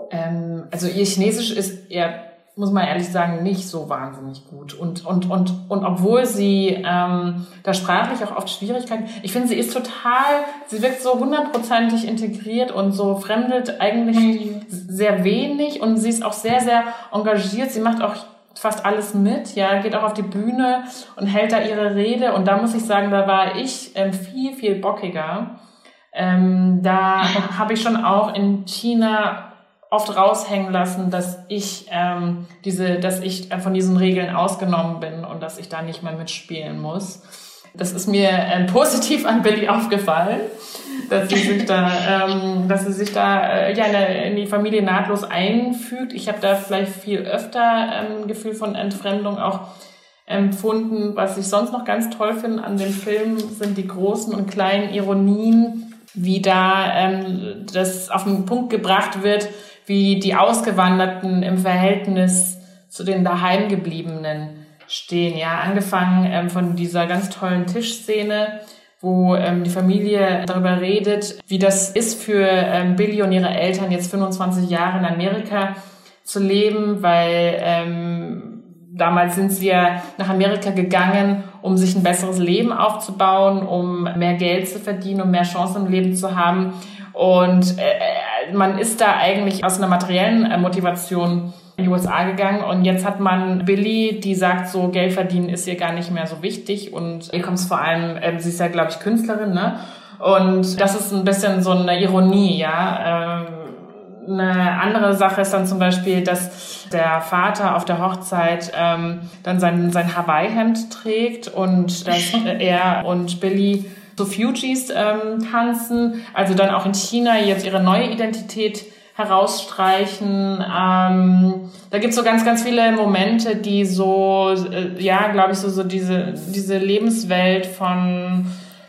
ähm, also ihr Chinesisch ist eher muss man ehrlich sagen, nicht so wahnsinnig gut. Und, und, und, und obwohl sie ähm, da sprachlich auch oft Schwierigkeiten, ich finde, sie ist total, sie wirkt so hundertprozentig integriert und so fremdelt eigentlich sehr wenig und sie ist auch sehr, sehr engagiert. Sie macht auch fast alles mit, ja, geht auch auf die Bühne und hält da ihre Rede. Und da muss ich sagen, da war ich ähm, viel, viel bockiger. Ähm, da habe ich schon auch in China oft raushängen lassen, dass ich ähm, diese, dass ich von diesen Regeln ausgenommen bin und dass ich da nicht mehr mitspielen muss. Das ist mir ähm, positiv an Billy aufgefallen, dass sie sich da, ähm, dass sie sich da äh, ja in die Familie nahtlos einfügt. Ich habe da vielleicht viel öfter ein ähm, Gefühl von Entfremdung auch empfunden. Was ich sonst noch ganz toll finde an dem Film sind die großen und kleinen Ironien, wie da ähm, das auf den Punkt gebracht wird, wie die Ausgewanderten im Verhältnis zu den Daheimgebliebenen stehen. Ja, angefangen ähm, von dieser ganz tollen Tischszene, wo ähm, die Familie darüber redet, wie das ist für ähm, Billy und ihre Eltern jetzt 25 Jahre in Amerika zu leben, weil ähm, damals sind sie ja nach Amerika gegangen, um sich ein besseres Leben aufzubauen, um mehr Geld zu verdienen, um mehr Chancen im Leben zu haben. Und äh, man ist da eigentlich aus einer materiellen äh, Motivation in die USA gegangen und jetzt hat man Billy, die sagt so, Geld verdienen ist ihr gar nicht mehr so wichtig und ihr kommt vor allem, äh, sie ist ja glaube ich Künstlerin, ne? Und das ist ein bisschen so eine Ironie, ja. Ähm, eine andere Sache ist dann zum Beispiel, dass der Vater auf der Hochzeit ähm, dann sein, sein Hawaii-Hemd trägt und dass er und Billy so Fugees ähm, tanzen, also dann auch in China jetzt ihre neue Identität herausstreichen. Ähm, da gibt's so ganz, ganz viele Momente, die so, äh, ja, glaube ich, so, so diese, diese Lebenswelt von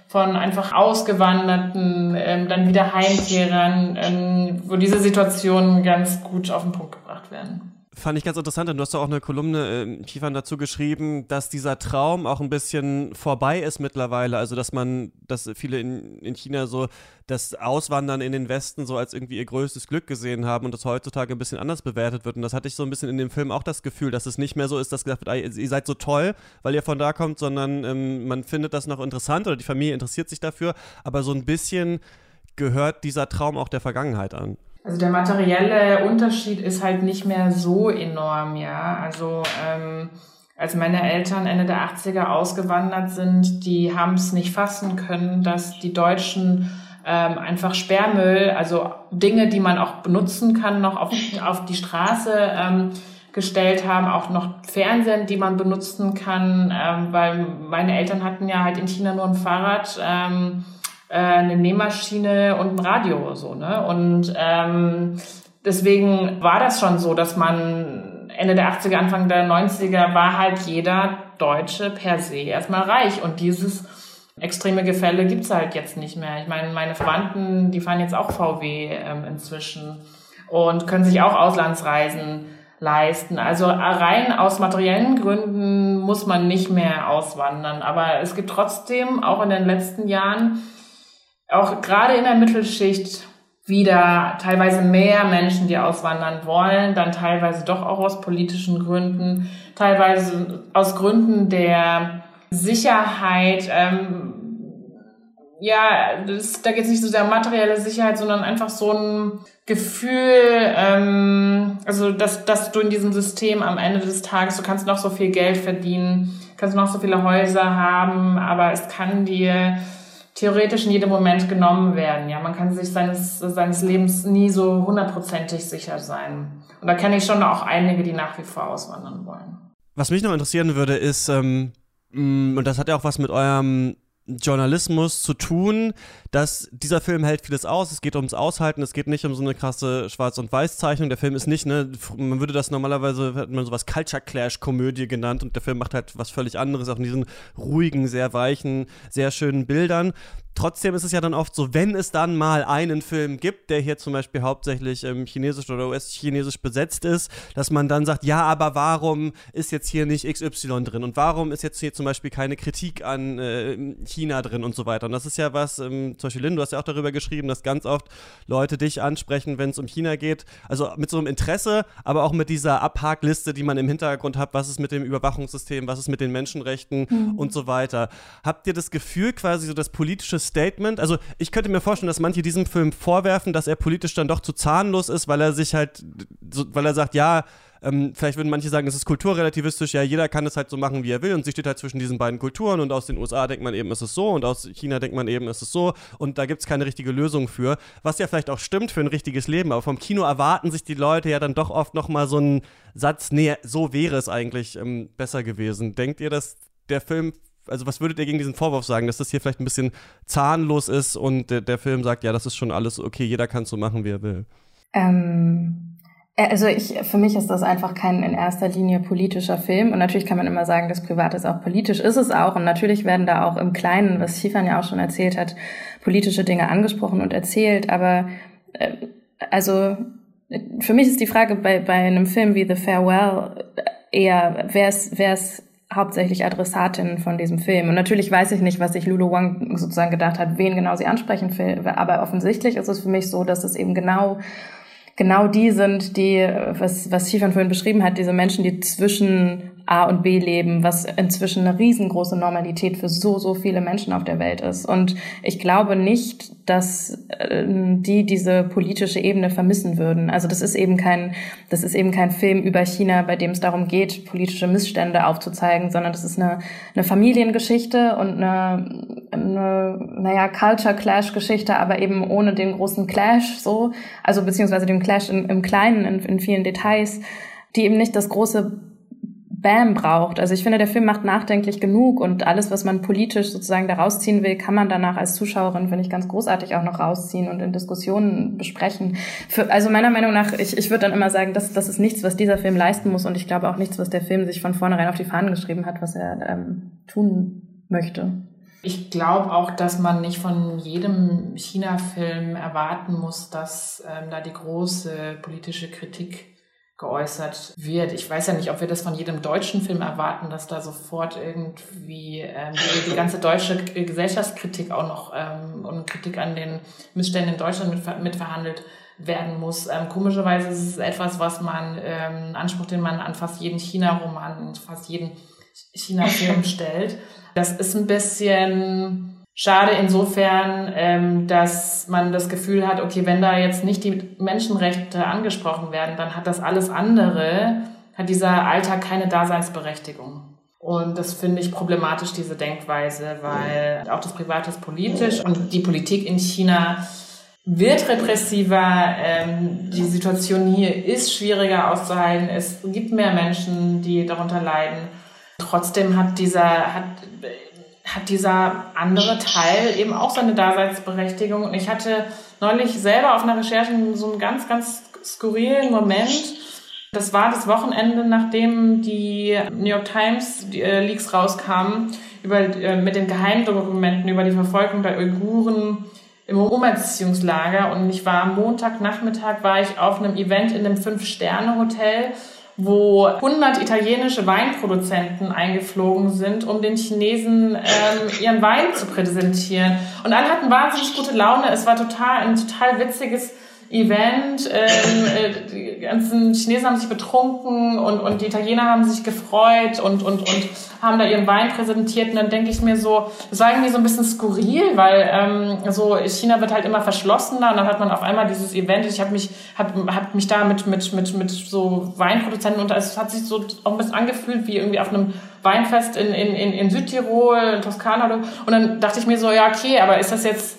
von einfach Ausgewanderten, ähm, dann wieder Heimkehrern, ähm, wo diese Situationen ganz gut auf den Punkt gebracht werden. Fand ich ganz interessant, und du hast doch auch eine Kolumne, äh, Kiefern, dazu geschrieben, dass dieser Traum auch ein bisschen vorbei ist mittlerweile. Also, dass man, dass viele in, in China so das Auswandern in den Westen so als irgendwie ihr größtes Glück gesehen haben und das heutzutage ein bisschen anders bewertet wird. Und das hatte ich so ein bisschen in dem Film auch das Gefühl, dass es nicht mehr so ist, dass gesagt wird, ihr seid so toll, weil ihr von da kommt, sondern ähm, man findet das noch interessant oder die Familie interessiert sich dafür. Aber so ein bisschen gehört dieser Traum auch der Vergangenheit an. Also der materielle Unterschied ist halt nicht mehr so enorm, ja. Also ähm, als meine Eltern Ende der 80er ausgewandert sind, die haben es nicht fassen können, dass die Deutschen ähm, einfach Sperrmüll, also Dinge, die man auch benutzen kann, noch auf, auf die Straße ähm, gestellt haben, auch noch Fernsehen, die man benutzen kann, ähm, weil meine Eltern hatten ja halt in China nur ein Fahrrad. Ähm, äh, eine Nähmaschine und ein Radio so, ne? Und ähm, deswegen war das schon so, dass man Ende der 80er, Anfang der 90er war halt jeder Deutsche per se erstmal reich. Und dieses extreme Gefälle gibt's halt jetzt nicht mehr. Ich meine, meine Verwandten, die fahren jetzt auch VW ähm, inzwischen und können sich auch Auslandsreisen leisten. Also rein aus materiellen Gründen muss man nicht mehr auswandern. Aber es gibt trotzdem auch in den letzten Jahren auch gerade in der Mittelschicht wieder teilweise mehr Menschen, die auswandern wollen, dann teilweise doch auch aus politischen Gründen, teilweise aus Gründen der Sicherheit. Ähm, ja, das, da geht es nicht so sehr um materielle Sicherheit, sondern einfach so ein Gefühl, ähm, also dass, dass du in diesem System am Ende des Tages, du kannst noch so viel Geld verdienen, kannst noch so viele Häuser haben, aber es kann dir theoretisch in jedem Moment genommen werden. Ja, man kann sich seines, seines Lebens nie so hundertprozentig sicher sein. Und da kenne ich schon auch einige, die nach wie vor auswandern wollen. Was mich noch interessieren würde, ist, ähm, mm, und das hat ja auch was mit eurem Journalismus zu tun, dass dieser Film hält vieles aus. Es geht ums Aushalten, es geht nicht um so eine krasse Schwarz- und Weiß-Zeichnung. Der Film ist nicht, ne, man würde das normalerweise, hat man sowas Culture Clash-Komödie genannt und der Film macht halt was völlig anderes, auch in diesen ruhigen, sehr weichen, sehr schönen Bildern trotzdem ist es ja dann oft so, wenn es dann mal einen Film gibt, der hier zum Beispiel hauptsächlich ähm, chinesisch oder US-chinesisch besetzt ist, dass man dann sagt, ja, aber warum ist jetzt hier nicht XY drin und warum ist jetzt hier zum Beispiel keine Kritik an äh, China drin und so weiter. Und das ist ja was, ähm, zum Beispiel Lynn, du hast ja auch darüber geschrieben, dass ganz oft Leute dich ansprechen, wenn es um China geht. Also mit so einem Interesse, aber auch mit dieser Abhakliste, die man im Hintergrund hat, was ist mit dem Überwachungssystem, was ist mit den Menschenrechten mhm. und so weiter. Habt ihr das Gefühl, quasi so das politische Statement. Also ich könnte mir vorstellen, dass manche diesem Film vorwerfen, dass er politisch dann doch zu zahnlos ist, weil er sich halt, so, weil er sagt, ja, ähm, vielleicht würden manche sagen, es ist kulturrelativistisch, ja, jeder kann es halt so machen, wie er will. Und sie steht halt zwischen diesen beiden Kulturen. Und aus den USA denkt man eben, ist es so. Und aus China denkt man eben, ist es so. Und da gibt es keine richtige Lösung für, was ja vielleicht auch stimmt für ein richtiges Leben, aber vom Kino erwarten sich die Leute ja dann doch oft nochmal so einen Satz, nee, so wäre es eigentlich ähm, besser gewesen. Denkt ihr, dass der Film also was würdet ihr gegen diesen Vorwurf sagen, dass das hier vielleicht ein bisschen zahnlos ist und der, der Film sagt, ja, das ist schon alles okay, jeder kann so machen, wie er will? Ähm, äh, also ich, für mich ist das einfach kein in erster Linie politischer Film und natürlich kann man immer sagen, das Private ist auch politisch, ist es auch und natürlich werden da auch im Kleinen, was Schiefan ja auch schon erzählt hat, politische Dinge angesprochen und erzählt, aber äh, also für mich ist die Frage bei, bei einem Film wie The Farewell eher, wer ist, wer ist hauptsächlich Adressatinnen von diesem Film. Und natürlich weiß ich nicht, was sich Lulu Wang sozusagen gedacht hat, wen genau sie ansprechen will. Aber offensichtlich ist es für mich so, dass es eben genau genau die sind, die, was, was Stefan vorhin beschrieben hat, diese Menschen, die zwischen A und B leben, was inzwischen eine riesengroße Normalität für so, so viele Menschen auf der Welt ist. Und ich glaube nicht, dass äh, die diese politische Ebene vermissen würden. Also das ist eben kein, das ist eben kein Film über China, bei dem es darum geht, politische Missstände aufzuzeigen, sondern das ist eine, eine Familiengeschichte und eine, eine, naja, Culture Clash Geschichte, aber eben ohne den großen Clash so, also beziehungsweise dem Clash im, im Kleinen, in, in vielen Details, die eben nicht das große Bam braucht. Also ich finde, der Film macht nachdenklich genug und alles, was man politisch sozusagen da rausziehen will, kann man danach als Zuschauerin, finde ich, ganz großartig auch noch rausziehen und in Diskussionen besprechen. Für, also meiner Meinung nach, ich, ich würde dann immer sagen, das, das ist nichts, was dieser Film leisten muss und ich glaube auch nichts, was der Film sich von vornherein auf die Fahnen geschrieben hat, was er ähm, tun möchte. Ich glaube auch, dass man nicht von jedem China-Film erwarten muss, dass ähm, da die große politische Kritik geäußert wird. Ich weiß ja nicht, ob wir das von jedem deutschen Film erwarten, dass da sofort irgendwie ähm, die, ganze deutsche Gesellschaftskritik auch noch ähm, und Kritik an den Missständen in Deutschland mit, mitverhandelt werden muss. Ähm, komischerweise ist es etwas, was man, ähm, Anspruch, den man an fast jeden China-Roman, fast jeden China-Film stellt. Das ist ein bisschen Schade insofern, ähm, dass man das Gefühl hat, okay, wenn da jetzt nicht die Menschenrechte angesprochen werden, dann hat das alles andere, hat dieser Alltag keine Daseinsberechtigung. Und das finde ich problematisch, diese Denkweise, weil auch das Private ist politisch und die Politik in China wird repressiver. Ähm, die Situation hier ist schwieriger auszuhalten. Es gibt mehr Menschen, die darunter leiden. Trotzdem hat dieser, hat, hat dieser andere Teil eben auch seine Daseinsberechtigung. Und ich hatte neulich selber auf einer Recherche so einen ganz, ganz skurrilen Moment. Das war das Wochenende, nachdem die New York Times die, äh, Leaks rauskamen über, äh, mit den Geheimdokumenten über die Verfolgung der Uiguren im Umerziehungslager. Und ich war Montagnachmittag war ich auf einem Event in einem Fünf-Sterne-Hotel wo 100 italienische Weinproduzenten eingeflogen sind, um den Chinesen ähm, ihren Wein zu präsentieren. Und alle hatten wahnsinnig gute Laune. Es war total ein total witziges Event. Ähm, äh, die ganzen Chinesen haben sich betrunken und, und die Italiener haben sich gefreut und, und, und haben da ihren Wein präsentiert. Und dann denke ich mir so, das war irgendwie so ein bisschen skurril, weil ähm, so China wird halt immer verschlossener und dann hat man auf einmal dieses Event. Ich habe mich, hab, hab mich da mit, mit, mit, mit so Weinproduzenten und es hat sich so auch ein bisschen angefühlt wie irgendwie auf einem Weinfest in, in, in, in Südtirol, in Toskana. Und dann dachte ich mir so, ja, okay, aber ist das jetzt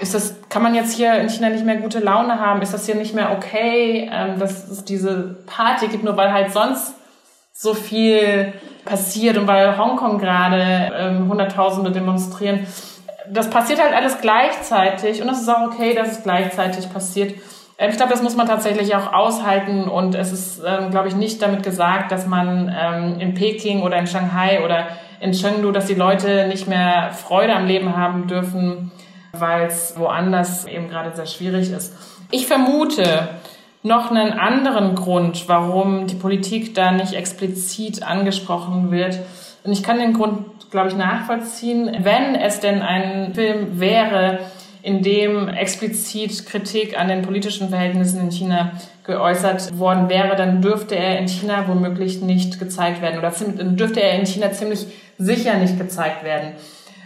ist das, kann man jetzt hier in China nicht mehr gute Laune haben? Ist das hier nicht mehr okay, ähm, dass es diese Party gibt, nur weil halt sonst so viel passiert und weil Hongkong gerade ähm, Hunderttausende demonstrieren. Das passiert halt alles gleichzeitig und es ist auch okay, dass es gleichzeitig passiert. Ähm, ich glaube, das muss man tatsächlich auch aushalten und es ist, ähm, glaube ich, nicht damit gesagt, dass man ähm, in Peking oder in Shanghai oder in Chengdu, dass die Leute nicht mehr Freude am Leben haben dürfen weil es woanders eben gerade sehr schwierig ist. Ich vermute noch einen anderen Grund, warum die Politik da nicht explizit angesprochen wird. Und ich kann den Grund, glaube ich, nachvollziehen. Wenn es denn ein Film wäre, in dem explizit Kritik an den politischen Verhältnissen in China geäußert worden wäre, dann dürfte er in China womöglich nicht gezeigt werden oder dürfte er in China ziemlich sicher nicht gezeigt werden.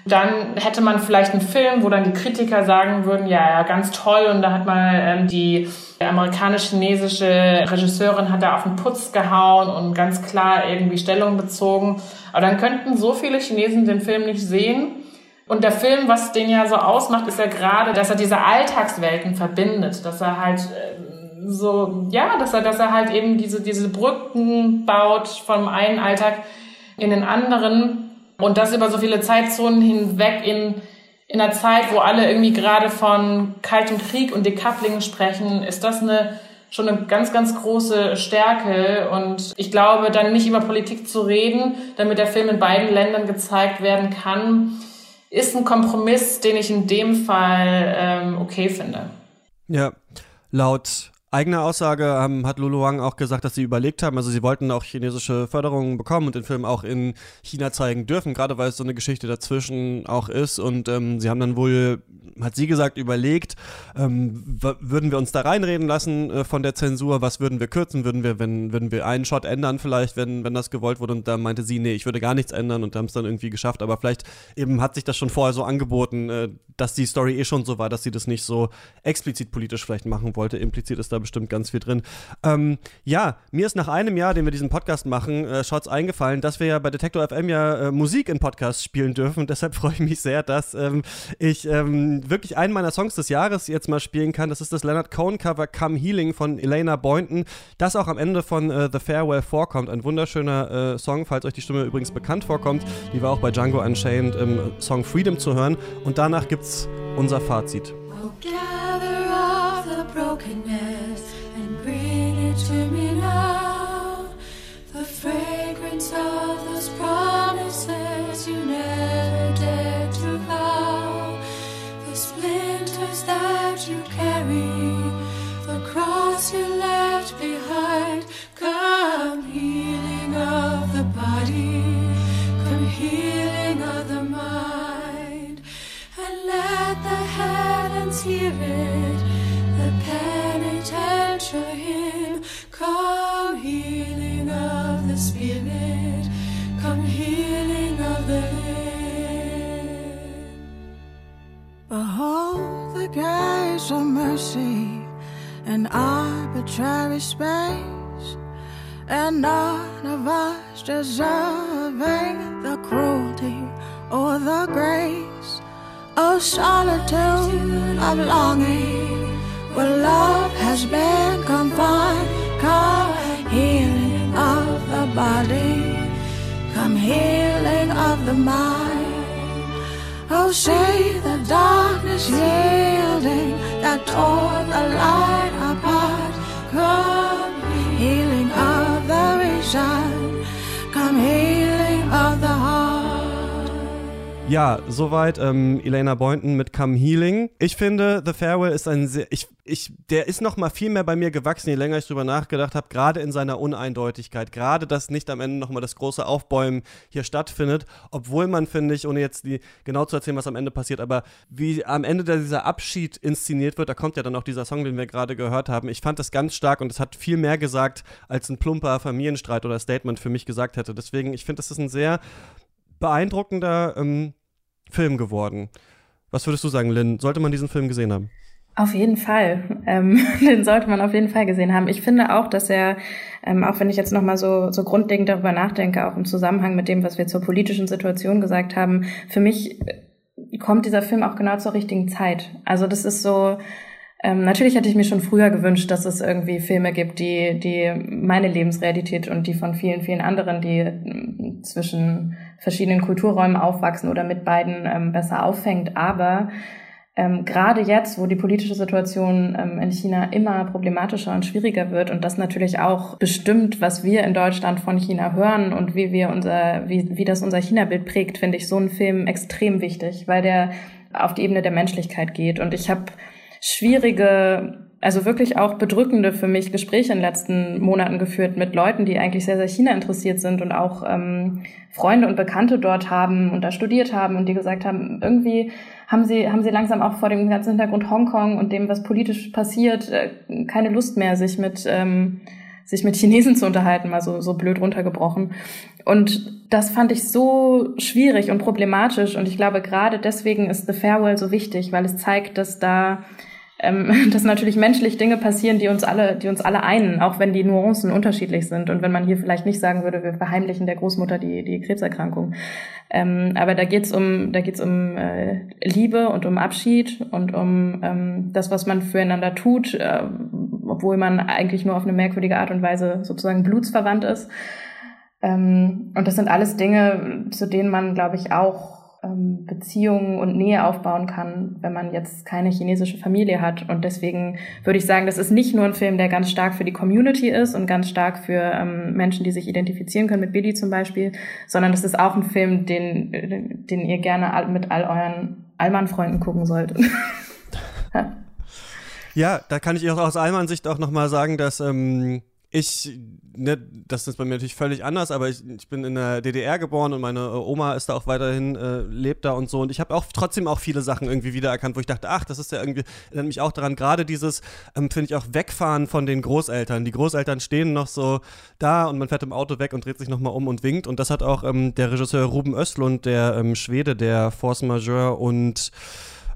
Dann hätte man vielleicht einen Film, wo dann die Kritiker sagen würden, ja, ja, ganz toll. Und da hat mal ähm, die amerikanisch-chinesische Regisseurin hat da auf den Putz gehauen und ganz klar irgendwie Stellung bezogen. Aber dann könnten so viele Chinesen den Film nicht sehen. Und der Film, was den ja so ausmacht, ist ja gerade, dass er diese Alltagswelten verbindet, dass er halt äh, so, ja, dass er, dass er halt eben diese, diese Brücken baut vom einen Alltag in den anderen und das über so viele Zeitzonen hinweg in, in einer Zeit, wo alle irgendwie gerade von kaltem Krieg und Decoupling sprechen, ist das eine, schon eine ganz, ganz große Stärke. Und ich glaube, dann nicht über Politik zu reden, damit der Film in beiden Ländern gezeigt werden kann, ist ein Kompromiss, den ich in dem Fall ähm, okay finde. Ja, laut eigener Aussage ähm, hat Lulu Wang auch gesagt, dass sie überlegt haben, also sie wollten auch chinesische Förderungen bekommen und den Film auch in China zeigen dürfen, gerade weil es so eine Geschichte dazwischen auch ist. Und ähm, sie haben dann wohl, hat sie gesagt, überlegt, ähm, würden wir uns da reinreden lassen äh, von der Zensur, was würden wir kürzen, würden wir, wenn, würden wir einen Shot ändern vielleicht, wenn, wenn das gewollt wurde. Und da meinte sie, nee, ich würde gar nichts ändern und haben es dann irgendwie geschafft. Aber vielleicht eben hat sich das schon vorher so angeboten, äh, dass die Story eh schon so war, dass sie das nicht so explizit politisch vielleicht machen wollte. Implizit ist da bestimmt ganz viel drin. Ähm, ja, mir ist nach einem Jahr, den wir diesen Podcast machen, äh, Shots eingefallen, dass wir ja bei Detektor FM ja äh, Musik in Podcasts spielen dürfen. Und deshalb freue ich mich sehr, dass ähm, ich ähm, wirklich einen meiner Songs des Jahres jetzt mal spielen kann. Das ist das Leonard Cohen Cover Come Healing von Elena Boynton, das auch am Ende von äh, The Farewell vorkommt. Ein wunderschöner äh, Song, falls euch die Stimme übrigens bekannt vorkommt. Die war auch bei Django Unchained im Song Freedom zu hören. Und danach gibt's unser Fazit. all the brokenness and bring it to me now. The fragrance of those promises you never dared to vow. The splinters that you carry, the cross you left behind. Ja, soweit ähm, Elena Boynton mit Come Healing. Ich finde, The Farewell ist ein sehr, ich, ich, der ist noch mal viel mehr bei mir gewachsen, je länger ich drüber nachgedacht habe, gerade in seiner Uneindeutigkeit, gerade, dass nicht am Ende noch mal das große Aufbäumen hier stattfindet, obwohl man, finde ich, ohne jetzt die, genau zu erzählen, was am Ende passiert, aber wie am Ende dieser Abschied inszeniert wird, da kommt ja dann auch dieser Song, den wir gerade gehört haben. Ich fand das ganz stark und es hat viel mehr gesagt, als ein plumper Familienstreit oder Statement für mich gesagt hätte. Deswegen, ich finde, das ist ein sehr beeindruckender ähm, Film geworden. Was würdest du sagen, Lynn? Sollte man diesen Film gesehen haben? Auf jeden Fall. Ähm, den sollte man auf jeden Fall gesehen haben. Ich finde auch, dass er, ähm, auch wenn ich jetzt nochmal so, so grundlegend darüber nachdenke, auch im Zusammenhang mit dem, was wir zur politischen Situation gesagt haben, für mich kommt dieser Film auch genau zur richtigen Zeit. Also das ist so, ähm, natürlich hätte ich mir schon früher gewünscht, dass es irgendwie Filme gibt, die, die meine Lebensrealität und die von vielen, vielen anderen, die äh, zwischen verschiedenen Kulturräumen aufwachsen oder mit beiden ähm, besser auffängt. Aber ähm, gerade jetzt, wo die politische Situation ähm, in China immer problematischer und schwieriger wird und das natürlich auch bestimmt, was wir in Deutschland von China hören und wie wir unser, wie, wie das unser China-Bild prägt, finde ich so einen Film extrem wichtig, weil der auf die Ebene der Menschlichkeit geht. Und ich habe schwierige, also wirklich auch bedrückende für mich Gespräche in den letzten Monaten geführt mit Leuten, die eigentlich sehr, sehr China interessiert sind und auch ähm, Freunde und Bekannte dort haben und da studiert haben und die gesagt haben, irgendwie haben sie, haben sie langsam auch vor dem ganzen Hintergrund Hongkong und dem, was politisch passiert, äh, keine Lust mehr, sich mit, ähm, sich mit Chinesen zu unterhalten, mal so, so blöd runtergebrochen. Und das fand ich so schwierig und problematisch. Und ich glaube, gerade deswegen ist The Farewell so wichtig, weil es zeigt, dass da ähm, dass natürlich menschlich Dinge passieren, die uns alle, die uns alle einen, auch wenn die Nuancen unterschiedlich sind und wenn man hier vielleicht nicht sagen würde, wir verheimlichen der Großmutter die, die Krebserkrankung. Ähm, aber da geht's um, da geht's um äh, Liebe und um Abschied und um ähm, das, was man füreinander tut, äh, obwohl man eigentlich nur auf eine merkwürdige Art und Weise sozusagen blutsverwandt ist. Ähm, und das sind alles Dinge, zu denen man, glaube ich, auch Beziehungen und Nähe aufbauen kann, wenn man jetzt keine chinesische Familie hat. Und deswegen würde ich sagen, das ist nicht nur ein Film, der ganz stark für die Community ist und ganz stark für ähm, Menschen, die sich identifizieren können, mit Billy zum Beispiel, sondern das ist auch ein Film, den, den ihr gerne mit all euren Allmann-Freunden gucken solltet. Ja, da kann ich auch aus Almans Sicht auch nochmal sagen, dass ähm, ich, ne, das ist bei mir natürlich völlig anders, aber ich, ich bin in der DDR geboren und meine äh, Oma ist da auch weiterhin, äh, lebt da und so. Und ich habe auch trotzdem auch viele Sachen irgendwie wiedererkannt, wo ich dachte, ach, das ist ja irgendwie, erinnert mich auch daran, gerade dieses, ähm, finde ich auch, Wegfahren von den Großeltern. Die Großeltern stehen noch so da und man fährt im Auto weg und dreht sich nochmal um und winkt. Und das hat auch ähm, der Regisseur Ruben Östlund, der ähm, Schwede, der Force Majeure und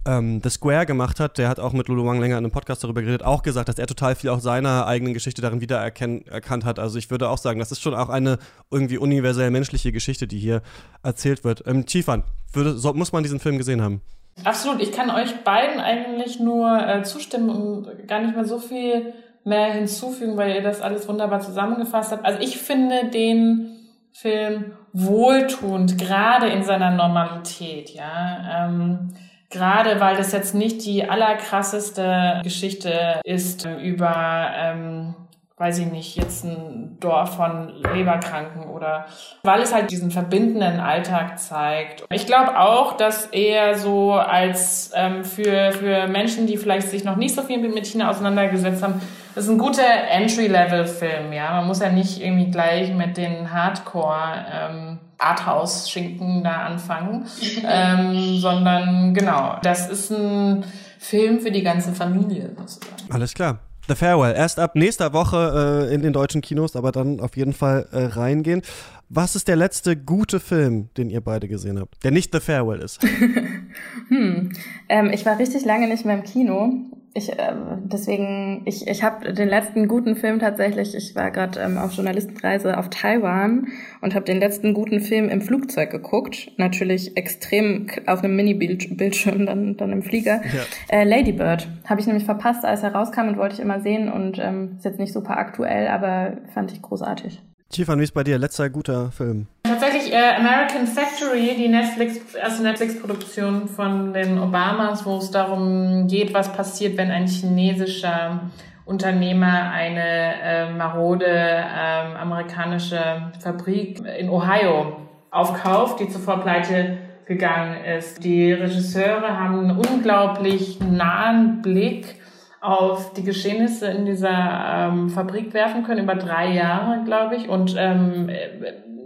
ähm, The Square gemacht hat, der hat auch mit Lulu Wang länger in einem Podcast darüber geredet, auch gesagt, dass er total viel auch seiner eigenen Geschichte darin wiedererkannt hat. Also ich würde auch sagen, das ist schon auch eine irgendwie universell menschliche Geschichte, die hier erzählt wird. Ähm, Chiefan, würde, so, muss man diesen Film gesehen haben? Absolut. Ich kann euch beiden eigentlich nur äh, zustimmen und gar nicht mehr so viel mehr hinzufügen, weil ihr das alles wunderbar zusammengefasst habt. Also ich finde den Film wohltuend, gerade in seiner Normalität, ja. Ähm, Gerade weil das jetzt nicht die allerkrasseste Geschichte ist über, ähm, weiß ich nicht, jetzt ein Dorf von Leberkranken oder weil es halt diesen verbindenden Alltag zeigt. Ich glaube auch, dass er so als ähm, für, für Menschen, die vielleicht sich noch nicht so viel mit China auseinandergesetzt haben, das ist ein guter Entry-Level-Film, ja. Man muss ja nicht irgendwie gleich mit den Hardcore ähm, Arthouse-Schinken da anfangen, ähm, sondern genau, das ist ein Film für die ganze Familie. Sozusagen. Alles klar. The Farewell. Erst ab nächster Woche äh, in den deutschen Kinos, aber dann auf jeden Fall äh, reingehen. Was ist der letzte gute Film, den ihr beide gesehen habt, der nicht The Farewell ist? hm. Ähm, ich war richtig lange nicht mehr im Kino ich äh, deswegen, ich, ich habe den letzten guten Film tatsächlich, ich war gerade ähm, auf Journalistenreise auf Taiwan und habe den letzten guten Film im Flugzeug geguckt. Natürlich extrem auf einem Mini-Bildschirm, dann, dann im Flieger. Ja. Äh, Lady Bird habe ich nämlich verpasst, als er rauskam und wollte ich immer sehen und ähm, ist jetzt nicht super aktuell, aber fand ich großartig. Chiefan, wie ist bei dir letzter guter Film? Tatsächlich äh, American Factory, die Netflix, erste Netflix-Produktion von den Obamas, wo es darum geht, was passiert, wenn ein chinesischer Unternehmer eine äh, marode äh, amerikanische Fabrik in Ohio aufkauft, die zuvor pleite gegangen ist. Die Regisseure haben einen unglaublich nahen Blick auf die Geschehnisse in dieser ähm, Fabrik werfen können, über drei Jahre, glaube ich. Und ähm,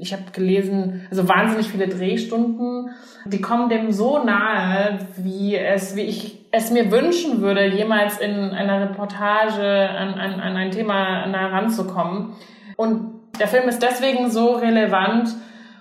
ich habe gelesen, also wahnsinnig viele Drehstunden, die kommen dem so nahe, wie es, wie ich es mir wünschen würde, jemals in einer Reportage an, an, an ein Thema nah ranzukommen. Und der Film ist deswegen so relevant,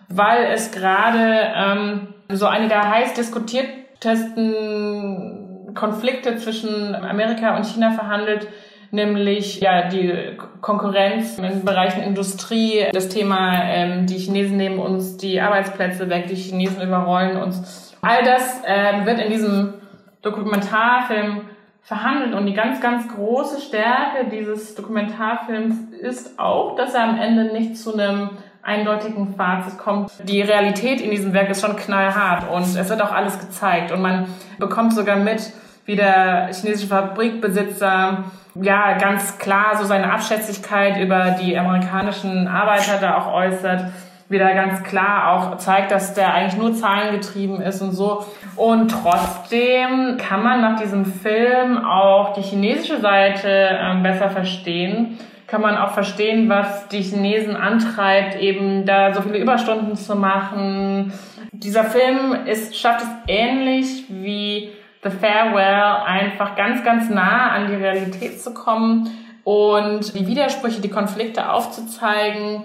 weil es gerade ähm, so eine der heiß diskutiertesten Konflikte zwischen Amerika und China verhandelt, nämlich ja die Konkurrenz in Bereichen Industrie, das Thema, ähm, die Chinesen nehmen uns die Arbeitsplätze weg, die Chinesen überrollen uns. All das ähm, wird in diesem Dokumentarfilm verhandelt und die ganz, ganz große Stärke dieses Dokumentarfilms ist auch, dass er am Ende nicht zu einem eindeutigen Fazit kommt. Die Realität in diesem Werk ist schon knallhart und es wird auch alles gezeigt und man bekommt sogar mit, wie der chinesische Fabrikbesitzer ja ganz klar so seine Abschätzigkeit über die amerikanischen Arbeiter da auch äußert, wieder ganz klar auch zeigt, dass der eigentlich nur zahlengetrieben ist und so. Und trotzdem kann man nach diesem Film auch die chinesische Seite äh, besser verstehen. Kann man auch verstehen, was die Chinesen antreibt, eben da so viele Überstunden zu machen. Dieser Film ist, schafft es ähnlich wie The Farewell einfach ganz, ganz nah an die Realität zu kommen und die Widersprüche, die Konflikte aufzuzeigen,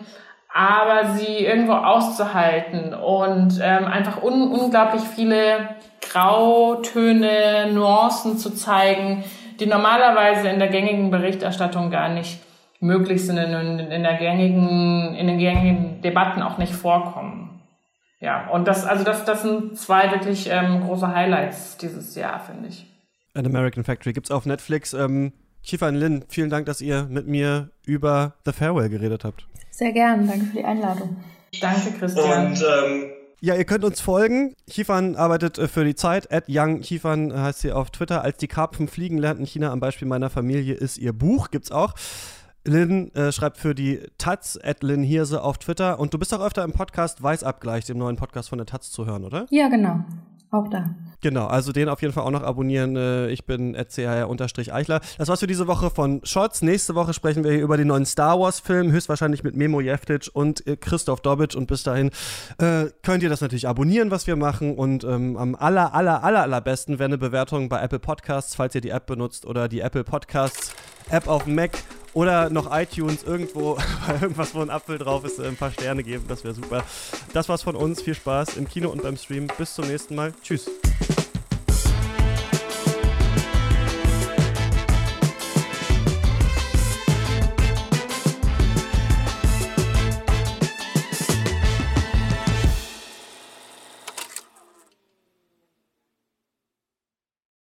aber sie irgendwo auszuhalten und ähm, einfach un unglaublich viele Grautöne, Nuancen zu zeigen, die normalerweise in der gängigen Berichterstattung gar nicht möglich sind, in, in der gängigen, in den gängigen Debatten auch nicht vorkommen. Ja, und das, also das, das sind zwei wirklich ähm, große Highlights dieses Jahr, finde ich. An American Factory gibt's auf Netflix. Ähm, Kiefer und Lynn, vielen Dank, dass ihr mit mir über The Farewell geredet habt. Sehr gern, danke für die Einladung. Danke, Christian. Und ähm, ja, ihr könnt uns folgen. Chiefan arbeitet äh, für die Zeit. At Young Chiefan heißt sie auf Twitter. Als die Karpfen fliegen lernt in China am Beispiel meiner Familie ist ihr Buch. Gibt's auch. Lynn äh, schreibt für die Taz, at Lynn Hirse auf Twitter. Und du bist auch öfter im Podcast Weißabgleich, dem neuen Podcast von der Taz, zu hören, oder? Ja, genau. auch da. Genau, also den auf jeden Fall auch noch abonnieren. Äh, ich bin eichler Das war's für diese Woche von Shots. Nächste Woche sprechen wir hier über den neuen Star Wars-Film, höchstwahrscheinlich mit Memo Jeftic und äh, Christoph Dobitsch. Und bis dahin äh, könnt ihr das natürlich abonnieren, was wir machen. Und ähm, am aller, aller, aller, allerbesten wäre eine Bewertung bei Apple Podcasts, falls ihr die App benutzt oder die Apple Podcasts App auf Mac oder noch iTunes irgendwo, irgendwas, wo ein Apfel drauf ist, ein paar Sterne geben. Das wäre super. Das war's von uns. Viel Spaß im Kino und beim Stream. Bis zum nächsten Mal. Tschüss.